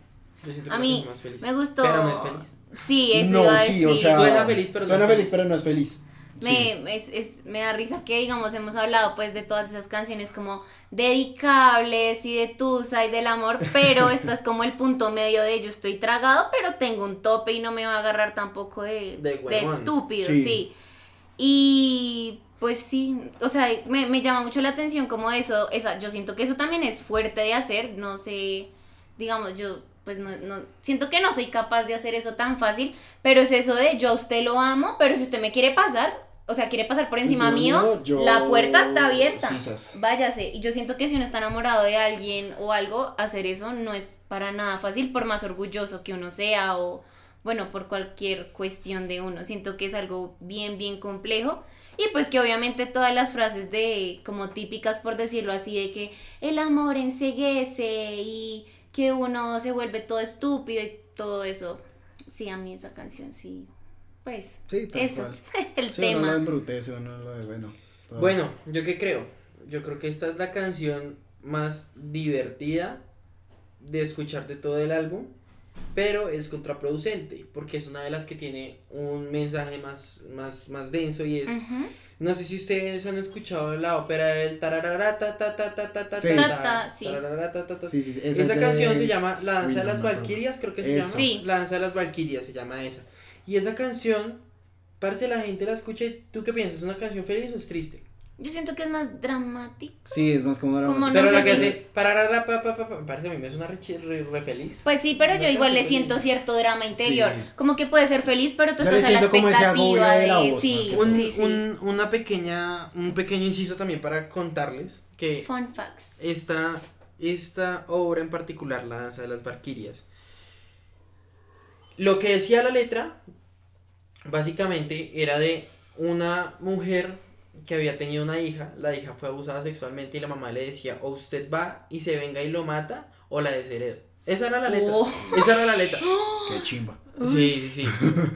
Yo siento que A mí más feliz. me gustó. Pero no es feliz. Sí, eso No, iba a sí, o decir. sea, Suena feliz, pero no es feliz, feliz. pero no es feliz. Me, es- es- me da risa que, digamos, hemos hablado pues de todas esas canciones como dedicables y de Tusa y del amor, pero esta es como el punto medio de yo estoy tragado, pero tengo un tope y no me va a agarrar tampoco de, De de huevón. estúpido, Sí. sí. Y pues sí, o sea, me, me llama mucho la atención como eso, esa, yo siento que eso también es fuerte de hacer, no sé, digamos, yo pues no, no, siento que no soy capaz de hacer eso tan fácil, pero es eso de yo a usted lo amo, pero si usted me quiere pasar, o sea, quiere pasar por encima mío, yo- la puerta está abierta. Váyase. Y yo siento que si uno está enamorado de alguien o algo, hacer eso no es para nada fácil, por más orgulloso que uno sea o, bueno, por cualquier cuestión de uno. Siento que es algo bien, bien complejo. Y pues que obviamente todas las frases de, como típicas por decirlo así, de que el amor enseguece y que uno se vuelve todo estúpido y todo eso. Sí, a mí esa canción sí. Pues, Sí, tal eso, cual. el Sí, uno tema. lo embrutece, uno lo de bueno. Bueno, ¿yo qué creo? Yo creo que esta es la canción más divertida de escuchar de todo el álbum, pero es contraproducente, porque es una de las que tiene un mensaje más, más, más denso y es... No sé si ustedes han escuchado la ópera del tararara ta ta ta ta ta ta Sí. ta, Esa, es de- canción se llama La danza Uy, de las. Valquirias, creo que se llama. Sí. La danza de las Valquirias se llama esa. Y esa canción, parece la gente la escucha, y ¿tú qué piensas? ¿Es una canción feliz o es triste? Yo siento que es más dramático. Sí, es más como Como dramático. No Pero la que si- hace pararara pa pa pa pa, parece a mí me es una re, re, re feliz. Pues sí, pero yo igual le siento cierto drama interior. Sí. Como que puede ser feliz, pero tú Yo estás a la expectativa de la de. voz, sí, que Un, sí, sí. un- una pequeña, un pequeño inciso también para contarles que Fun facts. esta, esta obra en particular, La Danza de las Valquirias, lo que decía la letra, básicamente, era de una mujer que había tenido una hija, la hija fue abusada sexualmente y la mamá le decía, o usted va y se venga y lo mata, o la desheredo. Esa era la letra. Oh. Esa era la letra. Qué chimba. Sí, sí, sí.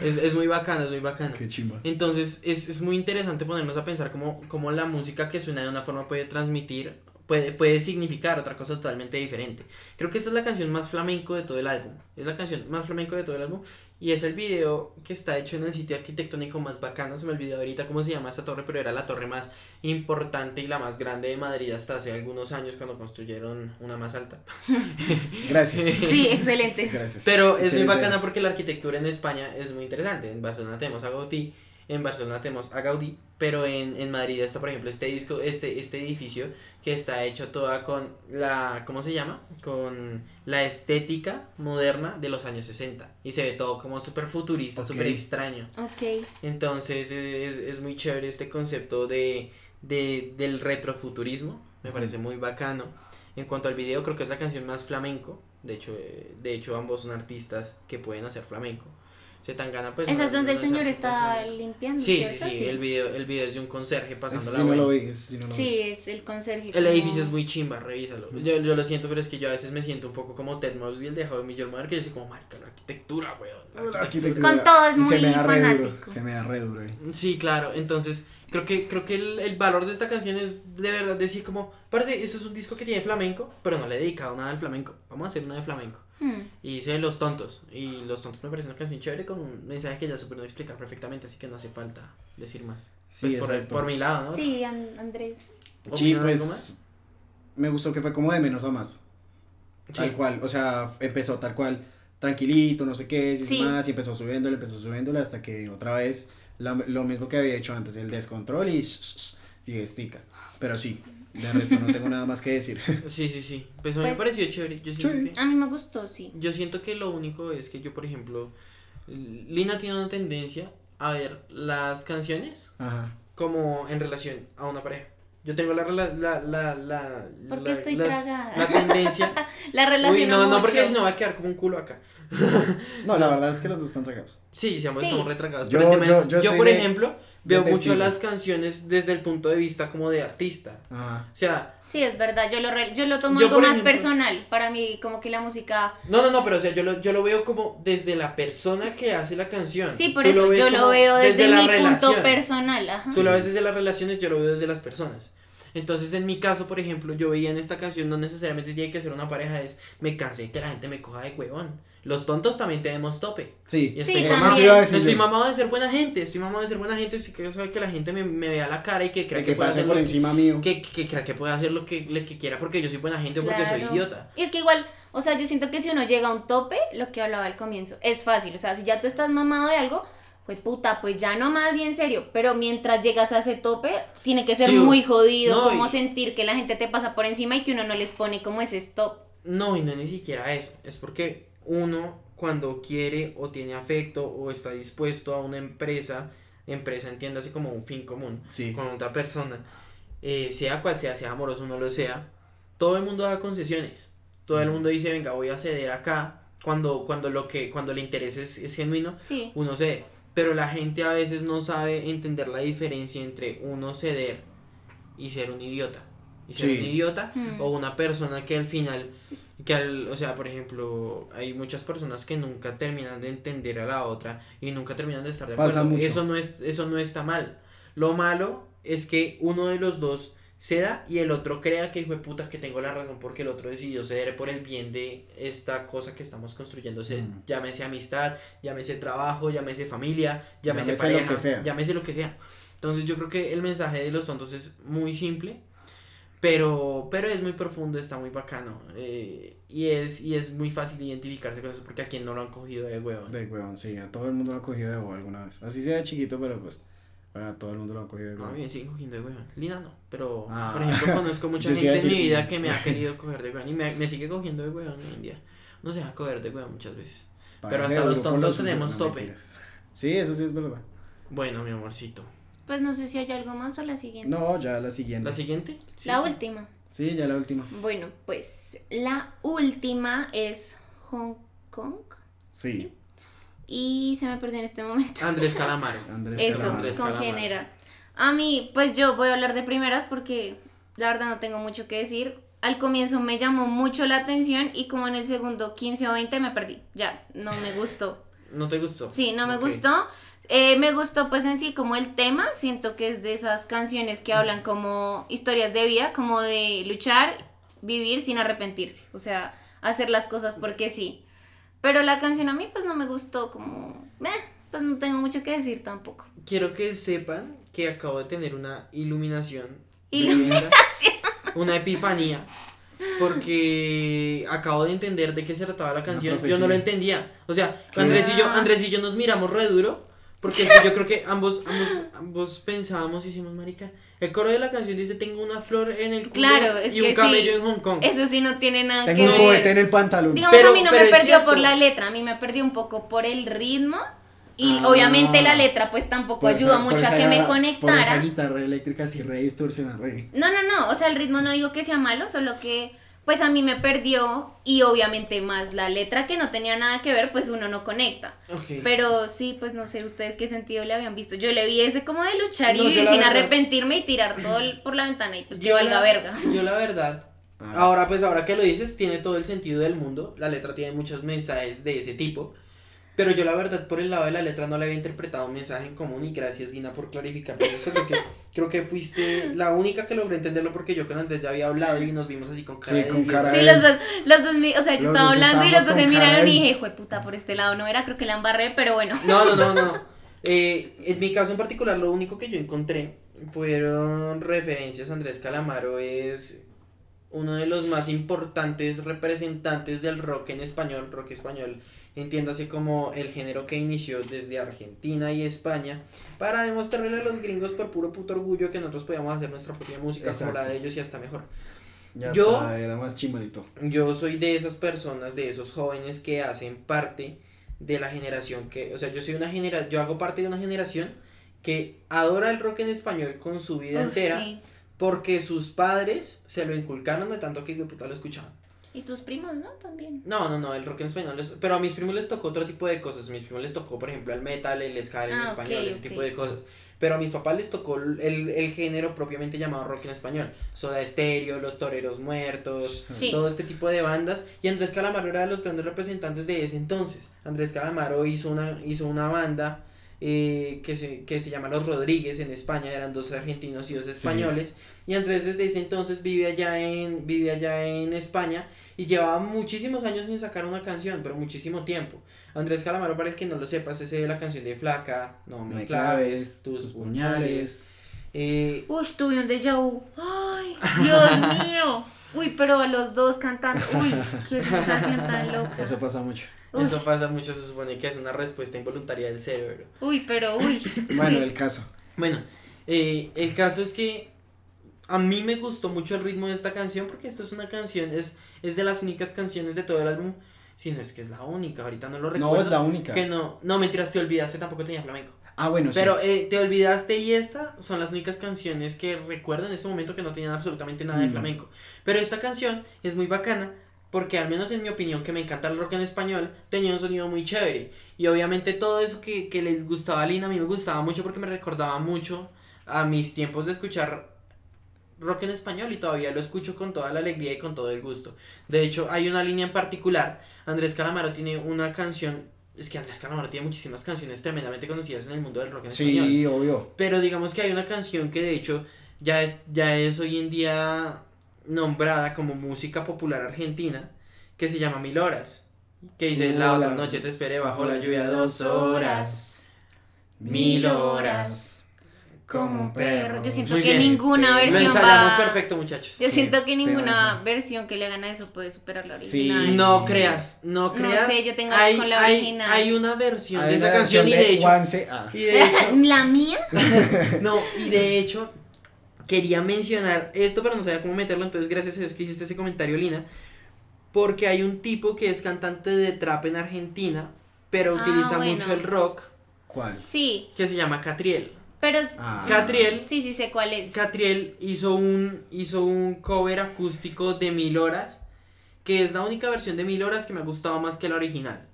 Es, es muy bacano, es muy bacano. Qué chimba. Entonces es, es muy interesante ponernos a pensar cómo, cómo la música que suena de una forma puede transmitir, puede, puede significar otra cosa totalmente diferente. Creo que esta es la canción más flamenco de todo el álbum. Es la canción más flamenco de todo el álbum. Y es el video que está hecho en el sitio arquitectónico más bacano. Se me olvidó ahorita cómo se llama esta torre, pero era la torre más importante y la más grande de Madrid hasta hace algunos años cuando construyeron una más alta. Gracias. Sí, excelente. Gracias. Pero es muy bacana porque la arquitectura en España es muy interesante. En Barcelona tenemos a Gaudí, en Barcelona tenemos a Gaudí, pero en, en Madrid está, por ejemplo, este disco, este, este edificio que está hecho toda con la, ¿cómo se llama? Con la estética moderna de los años 60. Y se ve todo como súper futurista, Ok. súper extraño. Ok. Entonces es, es muy chévere este concepto de, de, del retrofuturismo. Me parece muy bacano. En cuanto al video, creo que es la canción más flamenco. De hecho, eh, de hecho ambos son artistas que pueden hacer flamenco. Zetangana, pues. Esa no- es donde no el señor está limpiando. Sí, sí, sí, El, video, el video es de un conserje pasando Ese la sí no lo vi, ese sí no lo vi. Sí, es el conserje. El como- edificio es muy chimba, revísalo. Yo, yo lo siento, pero es que yo a veces me siento un poco como Ted Mosby, el de I Met Your Mother, que yo soy como, marica, la arquitectura, weón. la arquitectura. Con todo es Y se muy me da re duro. fanático. Se me da re duro. eh. Sí, claro, entonces creo que creo que el, el valor de esta canción es de verdad decir como, parece, eso es un disco que tiene flamenco, pero no le he dedicado nada al flamenco. Vamos a hacer una de flamenco. Hmm. Y hice Los Tontos. Y Los Tontos me parece una canción chévere con un mensaje que ya supieron explicar perfectamente, así que no hace falta decir más. Sí, pues por, el- por mi lado, ¿no? Sí, An- Andrés. Sí, ¿Opinan algo pues más? me gustó que fue como de menos a más. Tal cual, o sea, empezó tal cual, tranquilito, no sé qué, sin Sí. más, y empezó subiéndole, empezó subiéndole hasta que otra vez la- lo mismo que había hecho antes, el descontrol y fiestica. Pero sí, de resto no tengo nada más que decir. Sí, sí, sí. Pues a mí me Pues- pareció chévere. Yo siento, Sí. que, A mí me gustó, sí. yo siento que lo único es que yo, por ejemplo, Lina tiene una tendencia a ver las canciones Ajá. como en relación a una pareja. Yo tengo la rela- la la la Porque la, estoy las- tragada. la tendencia. La relación Uy, no, no, porque si no va a quedar como un culo acá. No, la verdad es que los dos están tragados. Sí, sí, ambos Sí. estamos retragados. Yo- pero el tema yo- es- yo yo, soy por de- ejemplo, veo mucho testigo. las canciones desde el punto de vista como de artista. Ajá. O sea, Sí, es verdad, yo lo, re- yo lo tomo Yo, algo más ejemplo- personal. Para mí, como que la música... no, no, no, pero o sea, yo lo, yo lo veo como desde la persona que hace la canción. Sí, por Tú eso yo lo veo desde, mi punto relación. personal. Ajá. Tú lo ves desde las relaciones, yo lo veo desde las personas. Entonces, en mi caso, por ejemplo, yo veía en esta canción, no necesariamente tiene que ser una pareja, es me cansé que la gente me coja de huevón. Los tontos también tenemos tope. Sí, Y Sí, estoy, también. mamado, decir estoy mamado de ser buena gente, estoy mamado de ser buena gente, estoy quiero saber que la gente me, me vea la cara y que crea Que, que, que puede pase hacer por lo encima mío. que, que crea que puede hacer lo que, lo que quiera porque yo soy buena gente o porque soy idiota. Y es que igual, o sea, yo siento que si uno llega a un tope, lo que hablaba al comienzo, es fácil. O sea, si ya tú estás mamado de algo, pues puta, pues ya no más y en serio. Pero mientras llegas a ese tope, tiene que ser Sí, muy jodido, no, como y- sentir que la gente te pasa por encima y que uno no les pone como ese stop. No, y no es ni siquiera eso. Es porque uno cuando quiere o tiene afecto o está dispuesto a una empresa, empresa entiéndase como un fin común Sí. con otra persona, eh, sea cual sea, sea amoroso o no lo sea, todo el mundo da concesiones. Todo el mundo dice, venga, voy a ceder acá. Cuando, cuando lo que, cuando el interés es, es genuino, Sí. uno cede. Pero la gente a veces no sabe entender la diferencia entre uno ceder y ser un idiota. Y ser Sí. un idiota Hmm. o una persona que al final, que al, o sea, por ejemplo, hay muchas personas que nunca terminan de entender a la otra y nunca terminan de estar de Pasa acuerdo. mucho. Eso no es, eso no está mal. Lo malo es que uno de los dos ceda y el otro crea que hijo de puta que tengo la razón porque el otro decidió ceder por el bien de esta cosa que estamos construyendo. Mm. Llámese amistad, llámese trabajo, llámese familia, llámese, Llámese lo pareja, que sea. llámese lo que sea. Entonces yo creo que el mensaje de los tontos es muy simple, pero, pero es muy profundo, está muy bacano. eh, y, es, y es muy fácil identificarse con eso porque a quien no lo han cogido de huevón. De huevón, sí, a todo el mundo lo ha cogido de huevón alguna vez. Así sea chiquito, pero pues todo el mundo lo ha cogido de No, a huevón. mí me siguen cogiendo de huevón. Lina no, pero Ah. por ejemplo conozco mucha gente en mi vida que me ha querido coger de huevón y me, me sigue cogiendo de huevón hoy en día. No se deja coger de huevón muchas veces. Pero hasta los tontos los tenemos no tope. mentiras. Sí, eso sí es verdad. Bueno, mi amorcito. Pues no sé si hay algo más o la siguiente. No, ya la siguiente. ¿La siguiente? Sí. La última. Sí, ya la última. Bueno, pues la última es Hong Kong. Sí, Y se me perdió en este momento. Andrés Calamaro. Andrés Eso, Calamaro. Con Calamaro. quién era. A mí, pues yo voy a hablar de primeras porque la verdad no tengo mucho que decir. Al comienzo me llamó mucho la atención y como en el segundo 15 o 20 me perdí. Ya, no me gustó. ¿No te gustó? Sí, no me gustó. Eh, me gustó pues en sí como el tema. Siento que es de esas canciones que hablan como historias de vida, como de luchar, vivir sin arrepentirse. O sea, hacer las cosas porque sí. Pero la canción a mí pues no me gustó como... eh, pues no tengo mucho que decir tampoco. Quiero que sepan que acabo de tener una iluminación. Iluminación. Una epifanía. Porque acabo de entender de qué se trataba la canción. Yo no lo entendía. O sea. Andrés y yo, Andrés y yo nos miramos re duro. Porque es que yo creo que ambos, ambos, ambos pensábamos y hicimos, marica. El coro de la canción dice, tengo una flor en el culo Claro, es y un que camello sí. en Hong Kong. Eso sí no tiene nada Tengo que un ver. cohete en el pantalón. Digamos, Pero- a mí no me perdió por la letra, a mí me perdió un poco por el ritmo. Y Ah. obviamente la letra pues tampoco ayudó esa- mucho a que me Por esa conectara. guitarra eléctrica así re distorsionada, re. No, no, no, o sea, el ritmo no digo que sea malo, solo que pues a mí me perdió y obviamente más la letra que no tenía nada que ver, pues uno no conecta. Pero sí, pues no sé ustedes qué sentido le habían visto. Yo le vi ese como de luchar No, y vivir sin verdad- arrepentirme y tirar todo el- por la ventana y pues que Yo valga la- verga. Yo la verdad, Ah. ahora pues ahora que lo dices, tiene todo el sentido del mundo. La letra tiene muchos mensajes de ese tipo. Pero yo la verdad por el lado de la letra no le había interpretado un mensaje en común y gracias Dina por clarificarme esto. Creo que, creo que fuiste la única que logró entenderlo porque yo con Andrés ya había hablado y nos vimos así con cara Sí, de con cara Sí, los dos, los dos, o sea, yo Los estaba hablando y los dos se miraron de- y dije, fue puta, por este lado no era, creo que la embarré, pero bueno. No, no, no, no. Eh, en mi caso en particular, lo único que yo encontré fueron referencias. Andrés Calamaro es uno de los más importantes representantes del rock en español, rock español, entiéndase como el género que inició desde Argentina y España, para demostrarle a los gringos por puro puto orgullo que nosotros podíamos hacer nuestra propia música como la Exacto. de ellos y hasta mejor. Ya Yo- está, era más chimalito. Yo soy de esas personas, de esos jóvenes que hacen parte de la generación que, o sea, yo soy una genera, yo hago parte de una generación que adora el rock en español con su vida Uf, entera sí. porque sus padres se lo inculcaron de tanto que puta lo escuchaban. Y tus primos, ¿no? También. No, no, no, el rock en español, les- pero a mis primos les tocó otro tipo de cosas, a mis primos les tocó, por ejemplo, el metal, el ska en Ah, español, ese tipo de cosas. Pero a mis papás les tocó el, el género propiamente llamado rock en español. Soda Stereo, Los Toreros Muertos, Sí. todo este tipo de bandas. Y Andrés Calamaro era de los grandes representantes de ese entonces. Andrés Calamaro hizo una, hizo una banda eh, que, se, que se llama Los Rodríguez en España, eran dos argentinos y dos españoles. Y Andrés desde ese entonces vive allá, en, vive allá en España y llevaba muchísimos años sin sacar una canción, pero muchísimo tiempo. Andrés Calamaro, para el que no lo sepas, es de la canción de Flaca, No me, claves, tus, puñales. Eh, Uy, tuve un déjà vu. Ay, Dios mío. Uy, pero a los dos cantando. Uy, qué sensación tan loca. Eso pasa mucho. Uy. Eso pasa mucho, se supone que es una respuesta involuntaria del cerebro. Uy, pero uy. Bueno, el caso. Bueno, eh, el caso es que a mí me gustó mucho el ritmo de esta canción porque esto es una canción, es, es de las únicas canciones de todo el álbum. Si no es que es la única, ahorita no lo recuerdo. No, es la única. Que no, no mentiras, te olvidaste, tampoco tenía flamenco. Ah, bueno, Pero sí. eh, te olvidaste y esta son las únicas canciones que recuerdo en este momento que no tenían absolutamente nada de Mm. flamenco. Pero esta canción es muy bacana porque al menos en mi opinión que me encanta el rock en español tenía un sonido muy chévere. Y obviamente todo eso que, que les gustaba a Lina a mí me gustaba mucho porque me recordaba mucho a mis tiempos de escuchar rock en español y todavía lo escucho con toda la alegría y con todo el gusto. De hecho, hay una línea en particular. Andrés Calamaro tiene una canción. Es que Andrés Calamaro tiene muchísimas canciones tremendamente conocidas en el mundo del rock en español. Sí, obvio. Pero digamos que hay una canción que de hecho ya es, ya es hoy en día nombrada como música popular argentina, que se llama Mil Horas. Que dice, la otra noche te esperé bajo la lluvia dos horas, mil horas, Como un perro. Yo siento Muy que bien. ninguna versión ensayamos va. perfecto, muchachos. Yo siento que ninguna versión que le hagan a eso puede superar la Sí. original. No creas, no No creas. sé, yo tengo hay, con la hay- original. hay una versión Hay de esa canción y versión de hecho, Juanse, ah. y de hecho ¿La mía? No, y de hecho, quería mencionar esto, pero no sabía cómo meterlo, entonces gracias a Dios que hiciste ese comentario, Lina. Porque hay un tipo que es cantante de trap en Argentina, pero Ah, utiliza bueno. mucho el rock, ¿Cuál? Sí, que se llama Catriel. pero. es- Ah. Catriel, Sí, sí, sé cuál es. Catriel hizo un, hizo un cover acústico de Mil Horas, que es la única versión de Mil Horas que me ha gustado más que la original.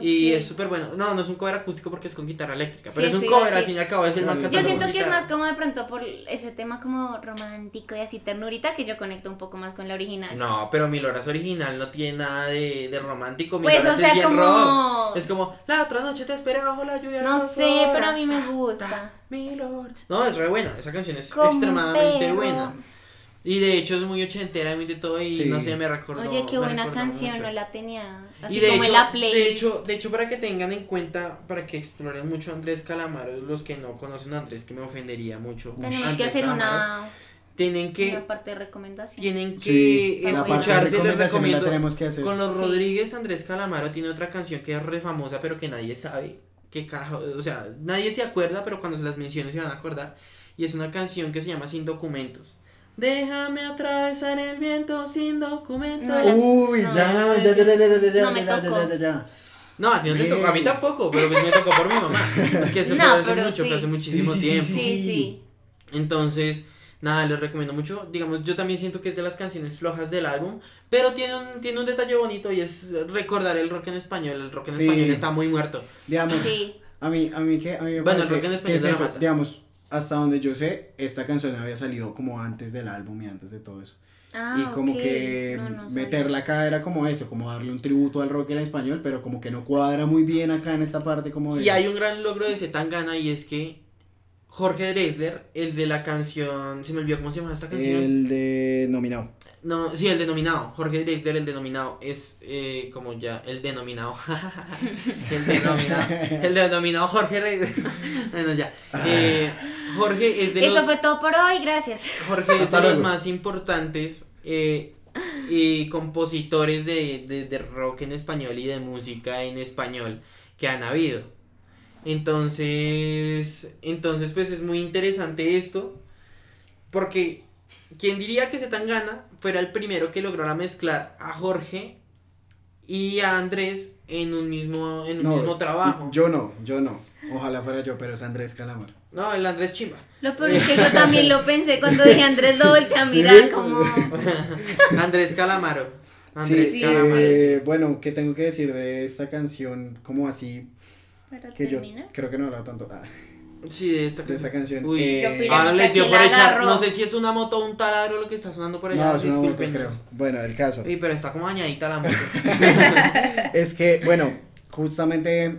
Y Ok. es súper bueno. No, no es un cover acústico porque es con guitarra eléctrica, Sí, pero es un sí, cover, sí. al fin y al cabo es el man Yo siento que es más como de pronto por ese tema como romántico y así ternurita que yo conecto un poco más con la original. No, pero Mil Horas original no tiene nada de, de romántico. Mil Pues, o sea, es bien como- rock. Es como, la otra noche te esperé bajo la lluvia. No sé, pero a mí me ta, gusta. Horas. No, es re buena. Esa canción es Como extremadamente buena. Y de hecho es muy ochentera, muy de todo. Y Sí. no sé, me recordó. Oye, qué buena canción, mucho. no la tenía así Y de como hecho, la playlist. de hecho, de hecho, para que tengan en cuenta, para que exploren mucho a Andrés Calamaro, los que no conocen a Andrés, que me ofendería mucho. Tenemos que hacer Calamaro, una, Tienen que, una parte de recomendación. tienen que Sí, la parte de escucharse, les recomiendo. tenemos que hacer. Con los Sí. Rodríguez, Andrés Calamaro tiene otra canción que es re famosa, pero que nadie sabe. Que carajo, o sea, nadie se acuerda, pero cuando se las mencione se van a acordar. Y es una canción que se llama Sin Documentos. Déjame atravesar el viento sin documentos. No las- Uy, no. ya, ya, ya, ya, ya, ya, ya, No me ya, ya, tocó. ya, ya, ya. No, a ti no te tocó, a mí tampoco, pero pues me tocó por mi mamá. Que eso No, fue hace pero mucho, sí. fue hace muchísimo Sí, sí, sí, tiempo. Sí, Sí. sí. Entonces, nada, les recomiendo mucho. Digamos, yo también siento que es de las canciones flojas del álbum, pero tiene un, tiene un detalle bonito y es recordar el rock en español. El rock en Sí. español está muy muerto. Digamos, Sí. a mí, a mí que, a mí me Bueno, el parece rock en que español es de la eso, mata. digamos, hasta donde yo sé, esta canción había salido como antes del álbum y antes de todo eso. Ah, y como que No, no meterla acá era como eso, como darle un tributo al rock en español, pero como que no cuadra muy bien acá en esta parte como de... Y hay un gran logro de Zetangana y es que Jorge Drexler, el de la canción, se me olvidó cómo se llama esta canción. El de nominado. No, sí, el denominado. Jorge Drexler, el denominado, es eh, como ya el denominado. el denominado. El denominado Jorge Drexler. bueno, ya. Eh, Jorge es de Eso los. fue todo por hoy, gracias. Jorge es de los más importantes eh, y compositores de, de, de rock en español y de música en español que han habido. Entonces, entonces pues es muy interesante esto porque quien diría que Zetangana fuera el primero que lograra mezclar a Jorge y a Andrés en un mismo en un No, mismo trabajo. Yo no, yo no. Ojalá fuera yo, pero es Andrés Calamar. No, el Andrés Chimba. Lo peor es que yo también lo pensé cuando dije Andrés lo volteé a ¿Sí mirar ves? como... Andrés Calamaro. Andrés Sí, Calamaro. eh, bueno, ¿qué tengo que decir de esta canción? Como así, Para que yo terminar. creo que no he hablado tanto ah, Sí, de esta de esta canción. Uy, Eh, ahora les dio por echar. agarró. No sé si es una moto o un taladro lo que está sonando por allá. no, es una moto, creo. Bueno, el caso. Uy, pero está como dañadita la moto. es que, bueno, justamente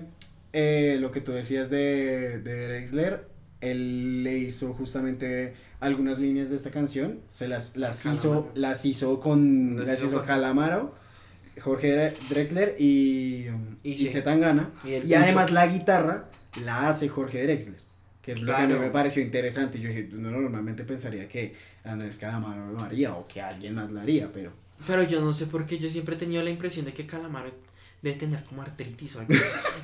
eh, lo que tú decías de, de Drexler, él le hizo justamente algunas líneas de esta canción, se las, las hizo, las hizo con, Las las hizo. Calamaro, Jorge Dre- Drexler y, Y y, sí. Zetangana, Y además la guitarra la hace Jorge Drexler, que es lo que a mí Claro. me pareció interesante, yo dije, uno normalmente pensaría que Andrés Calamaro lo haría o que alguien más lo haría, pero... Pero yo no sé por qué yo siempre he tenido la impresión de que Calamaro debe tener como artritis o algo.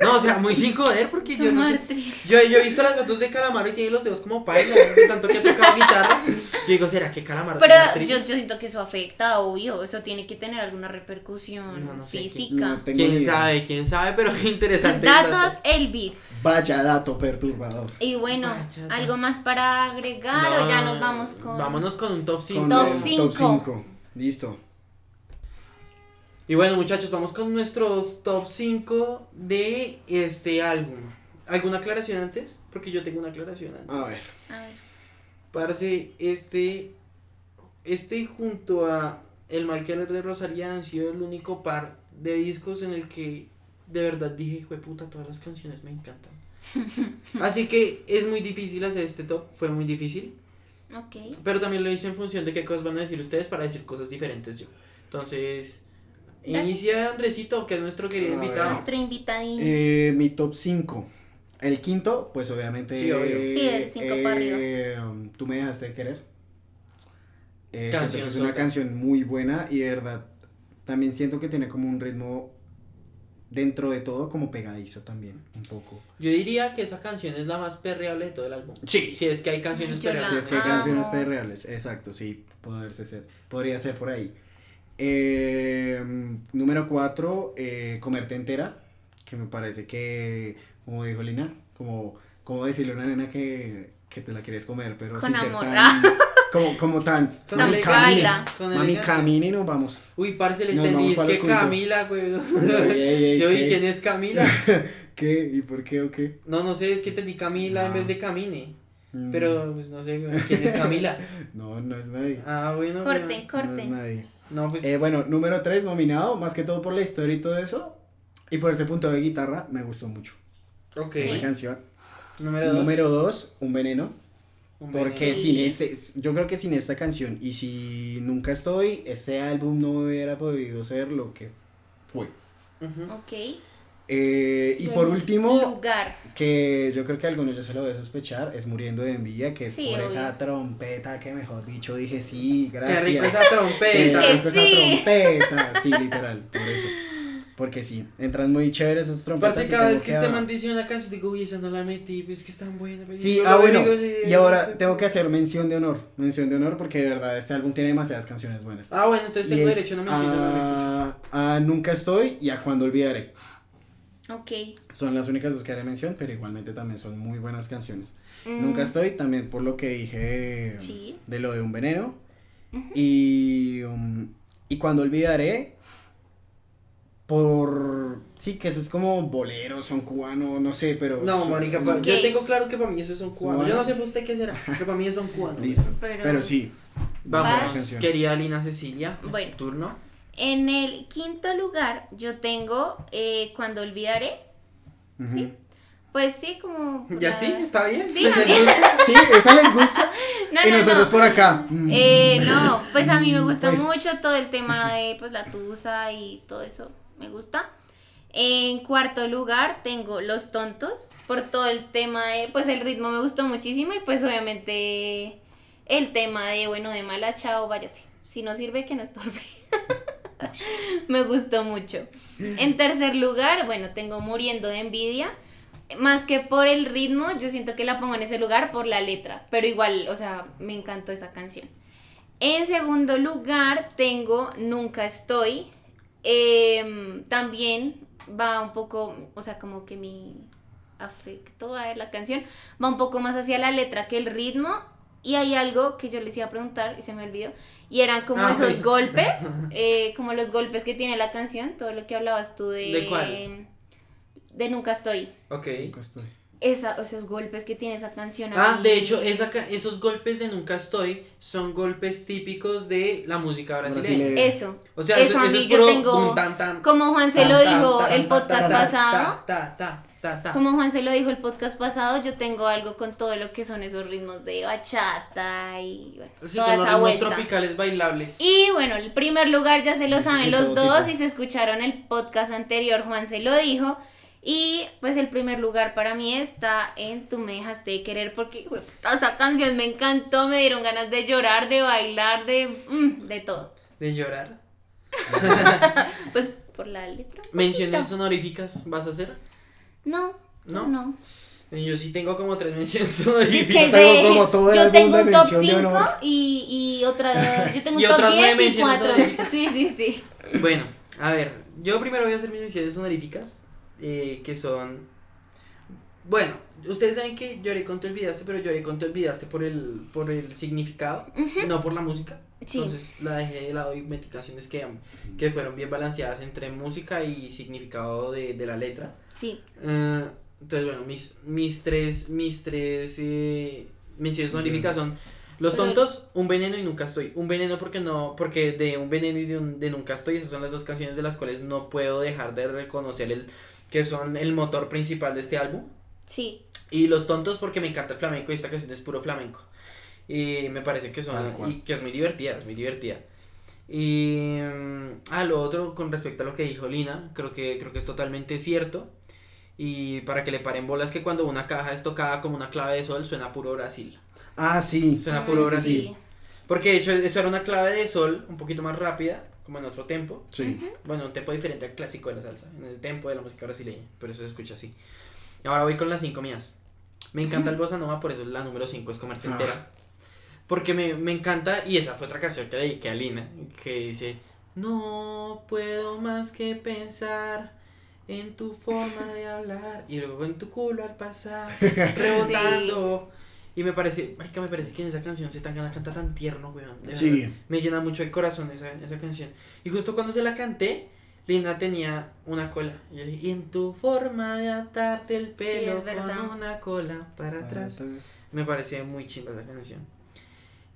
No, o sea, muy sin joder porque yo no sé. Yo, yo he visto las fotos de Calamaro y tiene los dedos como paila, de tanto que ha tocado guitarra. Yo digo, ¿será que Calamaro Pero tiene yo, yo siento que eso afecta, obvio. Eso tiene que tener alguna repercusión No, no sé, física. No tengo ni ¿Quién idea. sabe? ¿Quién sabe? Pero qué interesante. Datos, el beat. Vaya dato perturbador. Y bueno, Vaya, ¿algo más para agregar o ya nos vamos con...? Vámonos con un top 5. Con Top el cinco. Top 5. Listo. Y bueno, muchachos, vamos con nuestros top 5 de este álbum. ¿Alguna aclaración antes? Porque yo tengo una aclaración antes. A ver. A ver. Parce, este. Este junto a El Malquerer de Rosalía han sido el único par de discos en el que de verdad dije, hijo de puta, todas las canciones me encantan. Así que es muy difícil hacer este top, fue muy difícil. Ok. Pero también lo hice en función de qué cosas van a decir ustedes para decir cosas diferentes yo. Entonces. Inicia Andresito, que es nuestro querido invitado. Nuestro invitadín. Eh, mi top 5. El quinto, pues obviamente. Sí, obvio. Sí, del cinco para eh, um, Tú me dejaste de querer. Eh, siento Canción que es una canción muy buena y de verdad también siento que tiene como un ritmo dentro de todo como pegadizo también, un poco. Yo diría que esa canción es la más perreable de todo el álbum. Sí. Si es que hay canciones yo perreables. Si es que hay canciones perreales, exacto, sí, poderse ser, podría ser por ahí. Eh, número 4, comerte entera, que me parece que, como dijo Lina, como, como decirle a una nena que, que te la quieres comer, pero Con sin ser amor. tan, como, como tan, Con mami. Con mami y nos vamos. Uy, parce, le Nos entendí, vamos es para que los. Camila, güey. Ey, ey, ey, Yo, ¿y ¿qué? quién es Camila? ¿Qué? ¿Y por qué o qué? No, no sé, es que entendí Camila en Ah. vez de Camine. Mm, Pero, pues no sé, güey, ¿quién es Camila? No, no es nadie. Ah, bueno. Corten, güey. No es corten. nadie. No, pues. Eh, bueno, número 3 nominado, más que todo por la historia y todo eso. Y por ese punto de guitarra me gustó mucho ok. esa Sí. canción. Número dos. Número 2, Un Veneno. Un Porque beso. sin ese, yo creo que sin esta canción y si nunca estoy, ese álbum no hubiera podido ser lo que fue. Ujú. Ok. Eh, y por último, Lugar. que yo creo que a algunos ya se lo voy a sospechar, es Muriendo de Envidia, que es Sí, por obvio. esa trompeta que mejor dicho dije sí, Qué gracias. rico esa Qué trompeta. que rico esa sí. trompeta, sí, literal, por eso. Porque sí, entran muy chéveres esas trompetas. Parce, y cada vez que este man dice una canción, digo, uy, esa no la metí, pues es que es tan buena. pues, Sí, ah bueno, digo, y ahora tengo que hacer mención de honor, mención de honor porque de verdad este álbum tiene demasiadas canciones buenas. Ah, bueno, entonces Y tengo es derecho, no me entiendo, no me escucho. a, a Nunca Estoy y a Cuando Olvidaré. Ok. Son las únicas dos que haré mención, pero igualmente también son muy buenas canciones. Mm, Nunca Estoy también por lo que dije Sí. de lo de un veneno. y, um, y Cuando Olvidaré por... Sí, que eso es como bolero, son cubano, no sé, pero... No, son- marica, yo tengo claro que para mí esos son cubanos. Yo no sé para usted qué será, pero para mí esos son cubanos. Listo, Pero- pero, sí. Vamos, querida Lina Cecilia, es Bueno. tu turno. En el quinto lugar yo tengo eh, Cuando Olvidaré. ¿Sí? Pues sí, como... ¿Ya la- sí? ¿Está bien? Sí, ¿Les mí- gusta? Sí, esa les gusta. No, y no, nosotros no. por acá. Eh, no, pues a mí me gusta Pues- mucho todo el tema de pues la tusa y todo eso, me gusta. En cuarto lugar tengo Los Tontos, por todo el tema de, pues el ritmo me gustó muchísimo y pues obviamente el tema de, bueno, de mala chao, váyase. Si no sirve, que no estorbe. me gustó mucho. En tercer lugar, bueno, tengo Muriendo de Envidia. Más que por el ritmo, yo siento que la pongo en ese lugar por la letra. Pero igual, o sea, me encantó esa canción. En segundo lugar, tengo Nunca Estoy. Em, también va un poco, o sea, como que mi afecto a la canción va un poco más hacia la letra que el ritmo. Y hay algo que yo les iba a preguntar y se me olvidó. Y eran como Ah, esos golpes, eh, como los golpes que tiene la canción, todo lo que hablabas tú de... ¿De cuál? De Nunca Estoy. Ok. Nunca estoy. esa, esos golpes que tiene esa canción. Ah, mí- de hecho, esa, esos golpes de Nunca Estoy son golpes típicos de la música brasileña. Brasileña. Eso. O sea, eso eso, a eso mí es yo puro tengo. Como Juan se lo dijo el podcast pasado. Ta, ta. Como Juan se lo dijo el podcast pasado, yo tengo algo con todo lo que son esos ritmos de bachata y bueno, Sí, toda con los ritmos tropicales bailables. Y bueno, el primer lugar ya se lo saben Sí, los dos tipo. y se escucharon el podcast anterior, Juan se lo dijo. Y pues el primer lugar para mí está en Tú me dejaste de querer porque esa canción me encantó, me dieron ganas de llorar, de bailar, de, mm, de todo. De llorar. Pues por la letra. Menciones honoríficas, ¿vas a hacer? No, ¿No? no. Yo sí tengo como tres menciones Es que honoríficas. tengo de- como todo el yo tengo un top mención de 5 honor. y, y otra, yo tengo un Y top otras nueve 10 y menciones 4. honoríficas. Sí, sí, sí. Bueno, a ver, yo primero voy a hacer mis menciones honoríficas, eh, que son... Bueno, ustedes saben que lloré con Te Olvidaste, pero lloré con Te Olvidaste por el, por el significado, no por la música. Sí. Entonces la dejé de lado y metí canciones que, que fueron bien balanceadas entre música y significado de, de la letra. Sí. Eh, entonces, bueno, mis, mis tres, mis tres eh, menciones honoríficas son Los Tontos, Un Veneno y Nunca Estoy. Un Veneno porque no, porque de Un Veneno y de, un- de Nunca Estoy, esas son las dos canciones de las cuales no puedo dejar de reconocer el, que son el motor principal de este álbum. Sí. Y Los Tontos porque me encanta el flamenco y esta canción es puro flamenco. Y me parece que son, y que es muy divertida, es muy divertida. Y mm, a lo otro, con respecto a lo que dijo Lina, creo que, creo que es totalmente cierto. Y para que le paren bolas que cuando una caja es tocada como una clave de sol, suena puro Brasil. Ah, sí. Suena Ah, puro sí, Brasil. sí. Porque de hecho eso era una clave de sol un poquito más rápida, como en otro tempo. Sí. Bueno, un tempo diferente al clásico de la salsa, en el tempo de la música brasileña, pero eso se escucha así. Ahora voy con las cinco mías. Me encanta el bossa nova, por eso la número 5 es comerte Ah. entera. Porque me, me encanta, y esa fue otra canción que le dediqué a Lina, que dice, no puedo más que pensar en tu forma de hablar, y luego en tu culo al pasar, rebotando. Y me parece, marica, me parece que en esa canción se tan canta tan tierno, weón. de Sí. verdad. Me llena mucho el corazón esa, esa canción. Y justo cuando se la canté, Lina tenía una cola. Y yo le dije, y en tu forma de atarte el pelo con una cola para atrás. Atrás. Me parece muy chimba esa canción.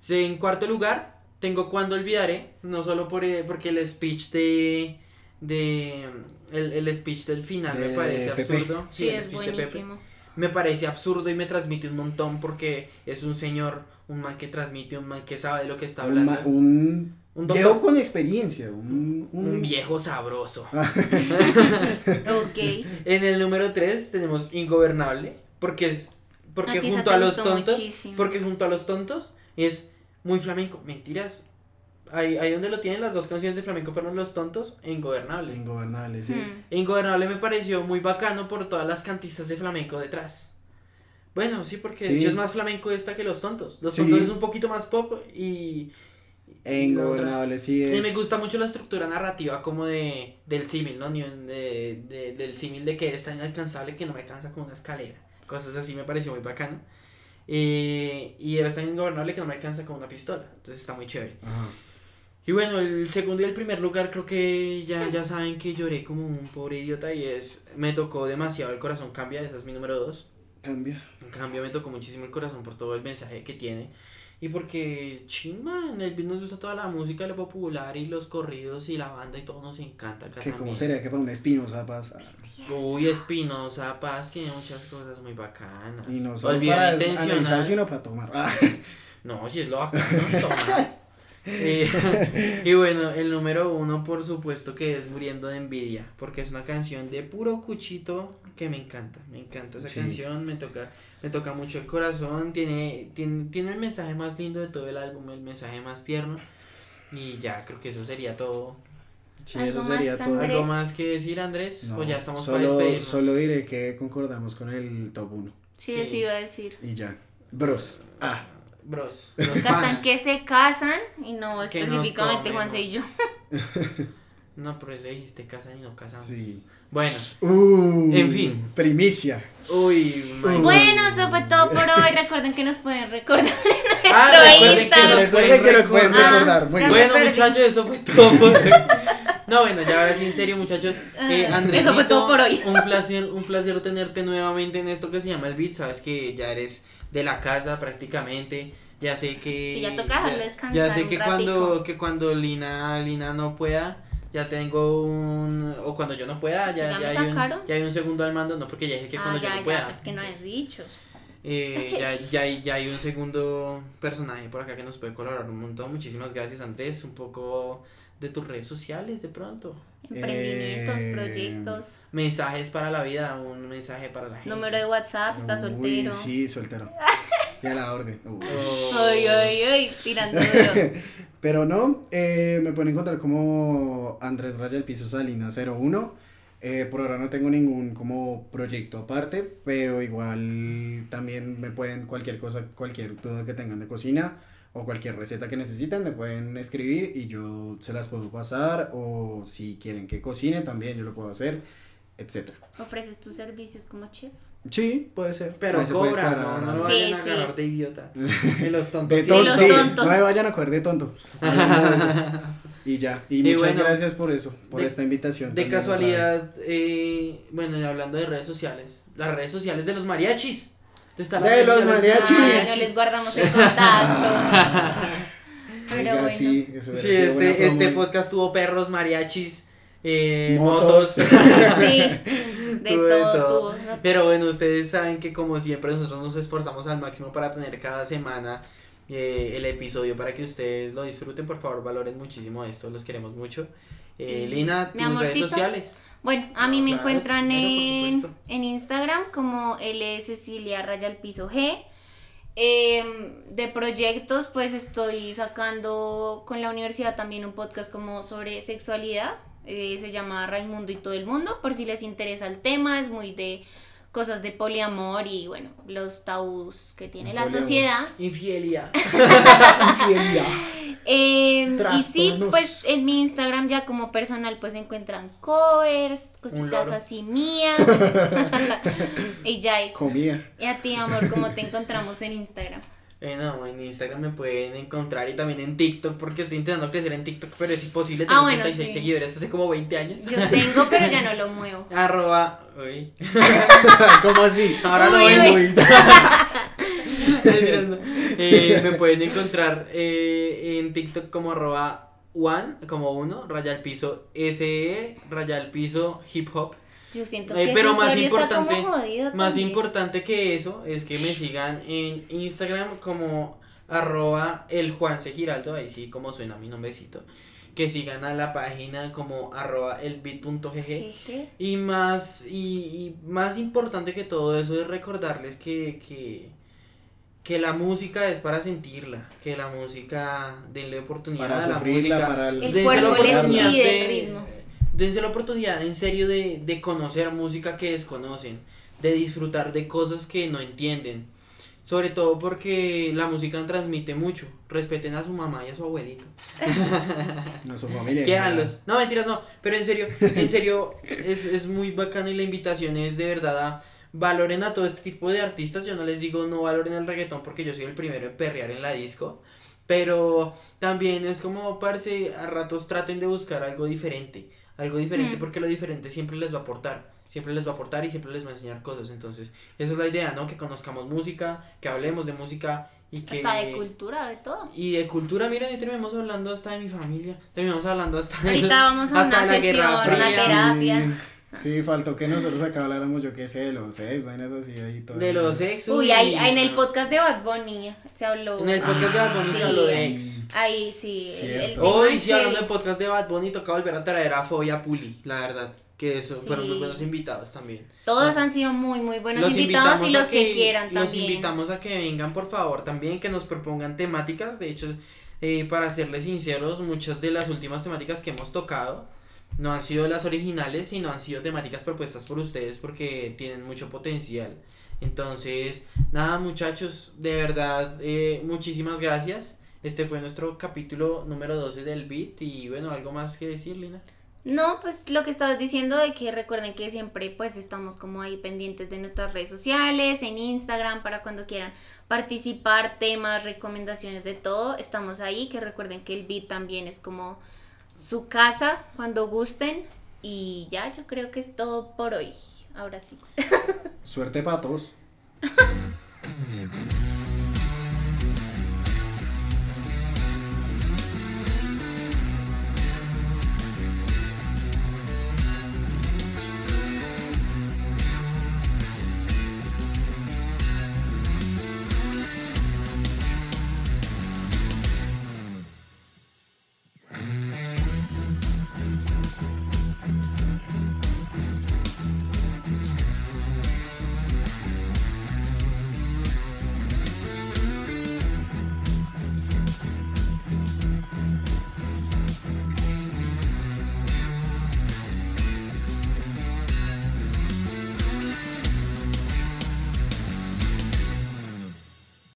Sí, en cuarto lugar, tengo Cuando Olvidaré. No solo por, eh, porque el speech de. de el, el speech del final me parece Pepe. absurdo. Sí, el es speech de Pepe buenísimo. me parece absurdo y me transmite un montón porque es un señor, un man que transmite, un man que sabe de lo que está Un, hablando. ma- un Un viejo con experiencia. Un, un- Un viejo sabroso. Ok. En el número 3 tenemos Ingobernable, porque es porque A ti esa junto a los tontos, muchísimo. porque junto a los tontos es muy flamenco, mentiras. Ahí, ahí donde lo tienen las dos canciones de flamenco fueron Los Tontos e Ingobernable. Ingobernable, sí. Hmm. Ingobernable me pareció muy bacano por todas las cantistas de flamenco detrás. Bueno, sí, porque de Sí. hecho es más flamenco esta que Los Tontos. Los Sí. Tontos es un poquito más pop y... E Ingobernable, sí es. Y me gusta mucho la estructura narrativa como de del símil, ¿no? De, de- del símil de que es tan inalcanzable que no me alcanza con una escalera. Cosas así me pareció muy bacano. Eh, y era tan ingobernable que no me alcanza con una pistola. Entonces está muy chévere. Ajá. Y bueno, el segundo y el primer lugar creo que ya, ya saben que lloré como un pobre idiota y es... Me tocó demasiado el corazón cambia, esa es mi número dos. Cambia. En cambio me tocó muchísimo el corazón por todo el mensaje que tiene. Y porque, chimba, en el beat nos gusta toda la música, lo popular y los corridos y la banda y todo nos encanta acá Que como sería que para un Espinosa pasa. Uy, Espinosa Paz tiene muchas cosas muy bacanas. Y no solo Olvidar para analizar, sino para tomar. Ah, No, si es lo bacano, toma. Eh, y bueno, el número uno, por supuesto, que es Muriendo de Envidia, porque es una canción de puro cuchito que me encanta. Me encanta esa Sí. canción, me toca, me toca mucho el corazón, tiene, tiene, tiene el mensaje más lindo de todo el álbum, el mensaje más tierno. Y ya, creo que eso sería todo. Sí, ¿Algo eso sería más, todo. Andrés? ¿Algo más que decir, Andrés? No, o ya estamos para solo, despedirnos. solo diré que concordamos con el top 1. Sí, Sí. eso iba a decir. Y ya. Bros. Ah. Bros, los Que se casan y no específicamente Juanse y yo. No, por eso dijiste casan y no casamos. Sí. Bueno, Uh, En fin. Primicia. uy, Bueno, eso fue todo por hoy. Recuerden que nos pueden recordar en Ah, nuestro recuerden que Instagram. nos Recuerden que nos pueden recordar. recordar. Muy Ah, bien. Bueno, muchachos, eso fue todo por hoy. No, bueno, ya ahora sí, en serio, muchachos. Eh, Ah, Andresito, eso fue todo por hoy. Un placer, un placer tenerte nuevamente en esto que se llama el beat. Sabes que ya eres de la casa prácticamente. Ya sé que. Sí, ya toca dejarlo ya- descansar Ya sé que cuando, que cuando Lina, Lina no pueda, ya tengo un. O cuando yo no pueda, ya, ¿Ya ya, hay un, sacaron? ya hay un segundo al mando. No, porque ya dije que ah, cuando ya, yo no ya, pueda. pues que no has dicho. Eh, ya, ya, hay- ya hay un segundo personaje por acá que nos puede colaborar un montón. Muchísimas gracias, Andrés. Un poco de tus redes sociales de pronto. Emprendimientos, Eh, proyectos, Mensajes para la vida, un mensaje para la gente. número de WhatsApp, está Uy, soltero. sí, soltero. Y a la orden. Uy. Oh. Ay, ay, ay, tirando duro. Pero no, eh, me pueden encontrar como Andrés Raya el Piso Salinas 01. Eh, por ahora no tengo ningún como proyecto aparte, pero igual también me pueden cualquier cosa, cualquier duda que tengan de cocina o cualquier receta que necesiten, me pueden escribir y yo se las puedo pasar o si quieren que cocine también yo lo puedo hacer, etcétera. ¿Ofreces tus servicios como chef? Sí, puede ser. Pero Ahí se puede cobra, no, no lo. Sí, vayan a sí. agarrar de idiota. De los tontos. De sí. tonto, sí, tontos. no me vayan a coger de tonto. Y ya, y, Y muchas bueno, gracias por eso, por de- esta invitación. De casualidad, eh, bueno, y hablando de redes sociales, las redes sociales de los mariachis. ¿Dónde están De los mariachis. Ay, no les guardamos el contacto. Pero Oiga, bueno. sí, eso Sí, este, este podcast tuvo perros, mariachis, eh, Motos. motos. Sí, de todo, todo. No- Pero bueno, ustedes saben que como siempre nosotros nos esforzamos al máximo para tener cada semana eh, el episodio para que ustedes lo disfruten. Por favor, valoren muchísimo esto, los queremos mucho. Eh, Lina, mi tus redes sociales. Bueno, a mí No, me claro, encuentran en, en Instagram como L Cecilia Raya al Piso G. Em, de proyectos, pues estoy sacando con la universidad también un podcast como sobre sexualidad. Eh, se llama Raimundo y todo el mundo, por si les interesa el tema. Es muy de cosas de poliamor y bueno, los tabús que tiene la sociedad. Infidelidad. Infidelidad. Eh, y sí, pues en mi Instagram ya como personal pues encuentran covers, cositas así mías. y ya, Comida. y a ti amor, ¿cómo te encontramos en Instagram? Eh, no, en Instagram me pueden encontrar y también en TikTok porque estoy intentando crecer en TikTok, pero es imposible. Ah, Tengo bueno, 36 sí. seguidores hace como 20 años. Yo tengo, pero ya no lo muevo. Arroba. Uy. ¿Cómo así? Ahora lo Uy, ven. uy. Mentiras, no. Eh, me pueden encontrar eh, en TikTok como arroba one, como uno, raya al piso SE, raya al piso hip hop. Yo siento Eh, que pero más importante, como jodido más también. importante que eso es que me sigan en Instagram como arroba el Juanse Giraldo, ahí sí como suena mi nombrecito. Que sigan a la página como arroba elbit.gg. Y más, y, y más importante que todo eso es recordarles que, que, que la música es para sentirla, que la música, denle oportunidad Para a la sufrirla, música. para el... Cuerpo les pide de- el ritmo. Dense la oportunidad en serio de, de conocer música que desconocen, de disfrutar de cosas que no entienden. Sobre todo porque la música transmite mucho. Respeten a su mamá y a su abuelito. A su familia. Quiéranlos. No, mentiras, no. Pero en serio, en serio, es, es muy bacana y la invitación es de verdad a valoren a todo este tipo de artistas. Yo no les digo no valoren el reggaetón porque yo soy el primero en perrear en la disco. Pero también es como, parce, a ratos traten de buscar algo diferente. Algo diferente Mm. porque lo diferente siempre les va a aportar. Siempre les va a aportar y siempre les va a enseñar cosas. Entonces, esa es la idea, ¿no? Que conozcamos música, que hablemos de música y que... Hasta de cultura, de todo. Y de cultura, miren, ahí terminamos hablando hasta de mi familia. Terminamos hablando hasta de Ahorita vamos a hasta una de la sesión, una terapia. Sí, faltó que nosotros acá habláramos, yo qué sé, de los sex, vainas así ahí todo. De los ex. Uy, ahí, ahí en el podcast de Bad Bunny se habló. En el podcast de Bad Bunny Sí. se habló de ex. Ahí sí. el- Hoy sí, hablando del podcast de Bad Bunny, toca volver a traer a Fobia Puli, la verdad. Que eso Sí. fueron muy buenos invitados también. Todos han sido muy, muy buenos Los invitados y los a que, quieran Los también. invitamos a que vengan, por favor, también, que nos propongan temáticas. De hecho, eh, para serles sinceros, muchas de las últimas temáticas que hemos tocado no han sido las originales, sino han sido temáticas propuestas por ustedes porque tienen mucho potencial. Entonces, nada, muchachos, de verdad, eh, muchísimas gracias. Este fue nuestro capítulo número 12 del Beat. Y bueno, ¿algo más que decir, Lina? No, pues lo que estabas diciendo de que recuerden que siempre pues estamos como ahí pendientes de nuestras redes sociales, en Instagram para cuando quieran participar, temas, recomendaciones de todo, estamos ahí, que recuerden que el beat también es como su casa cuando gusten. Y ya, yo creo que es todo por hoy. Ahora sí. Suerte, patos.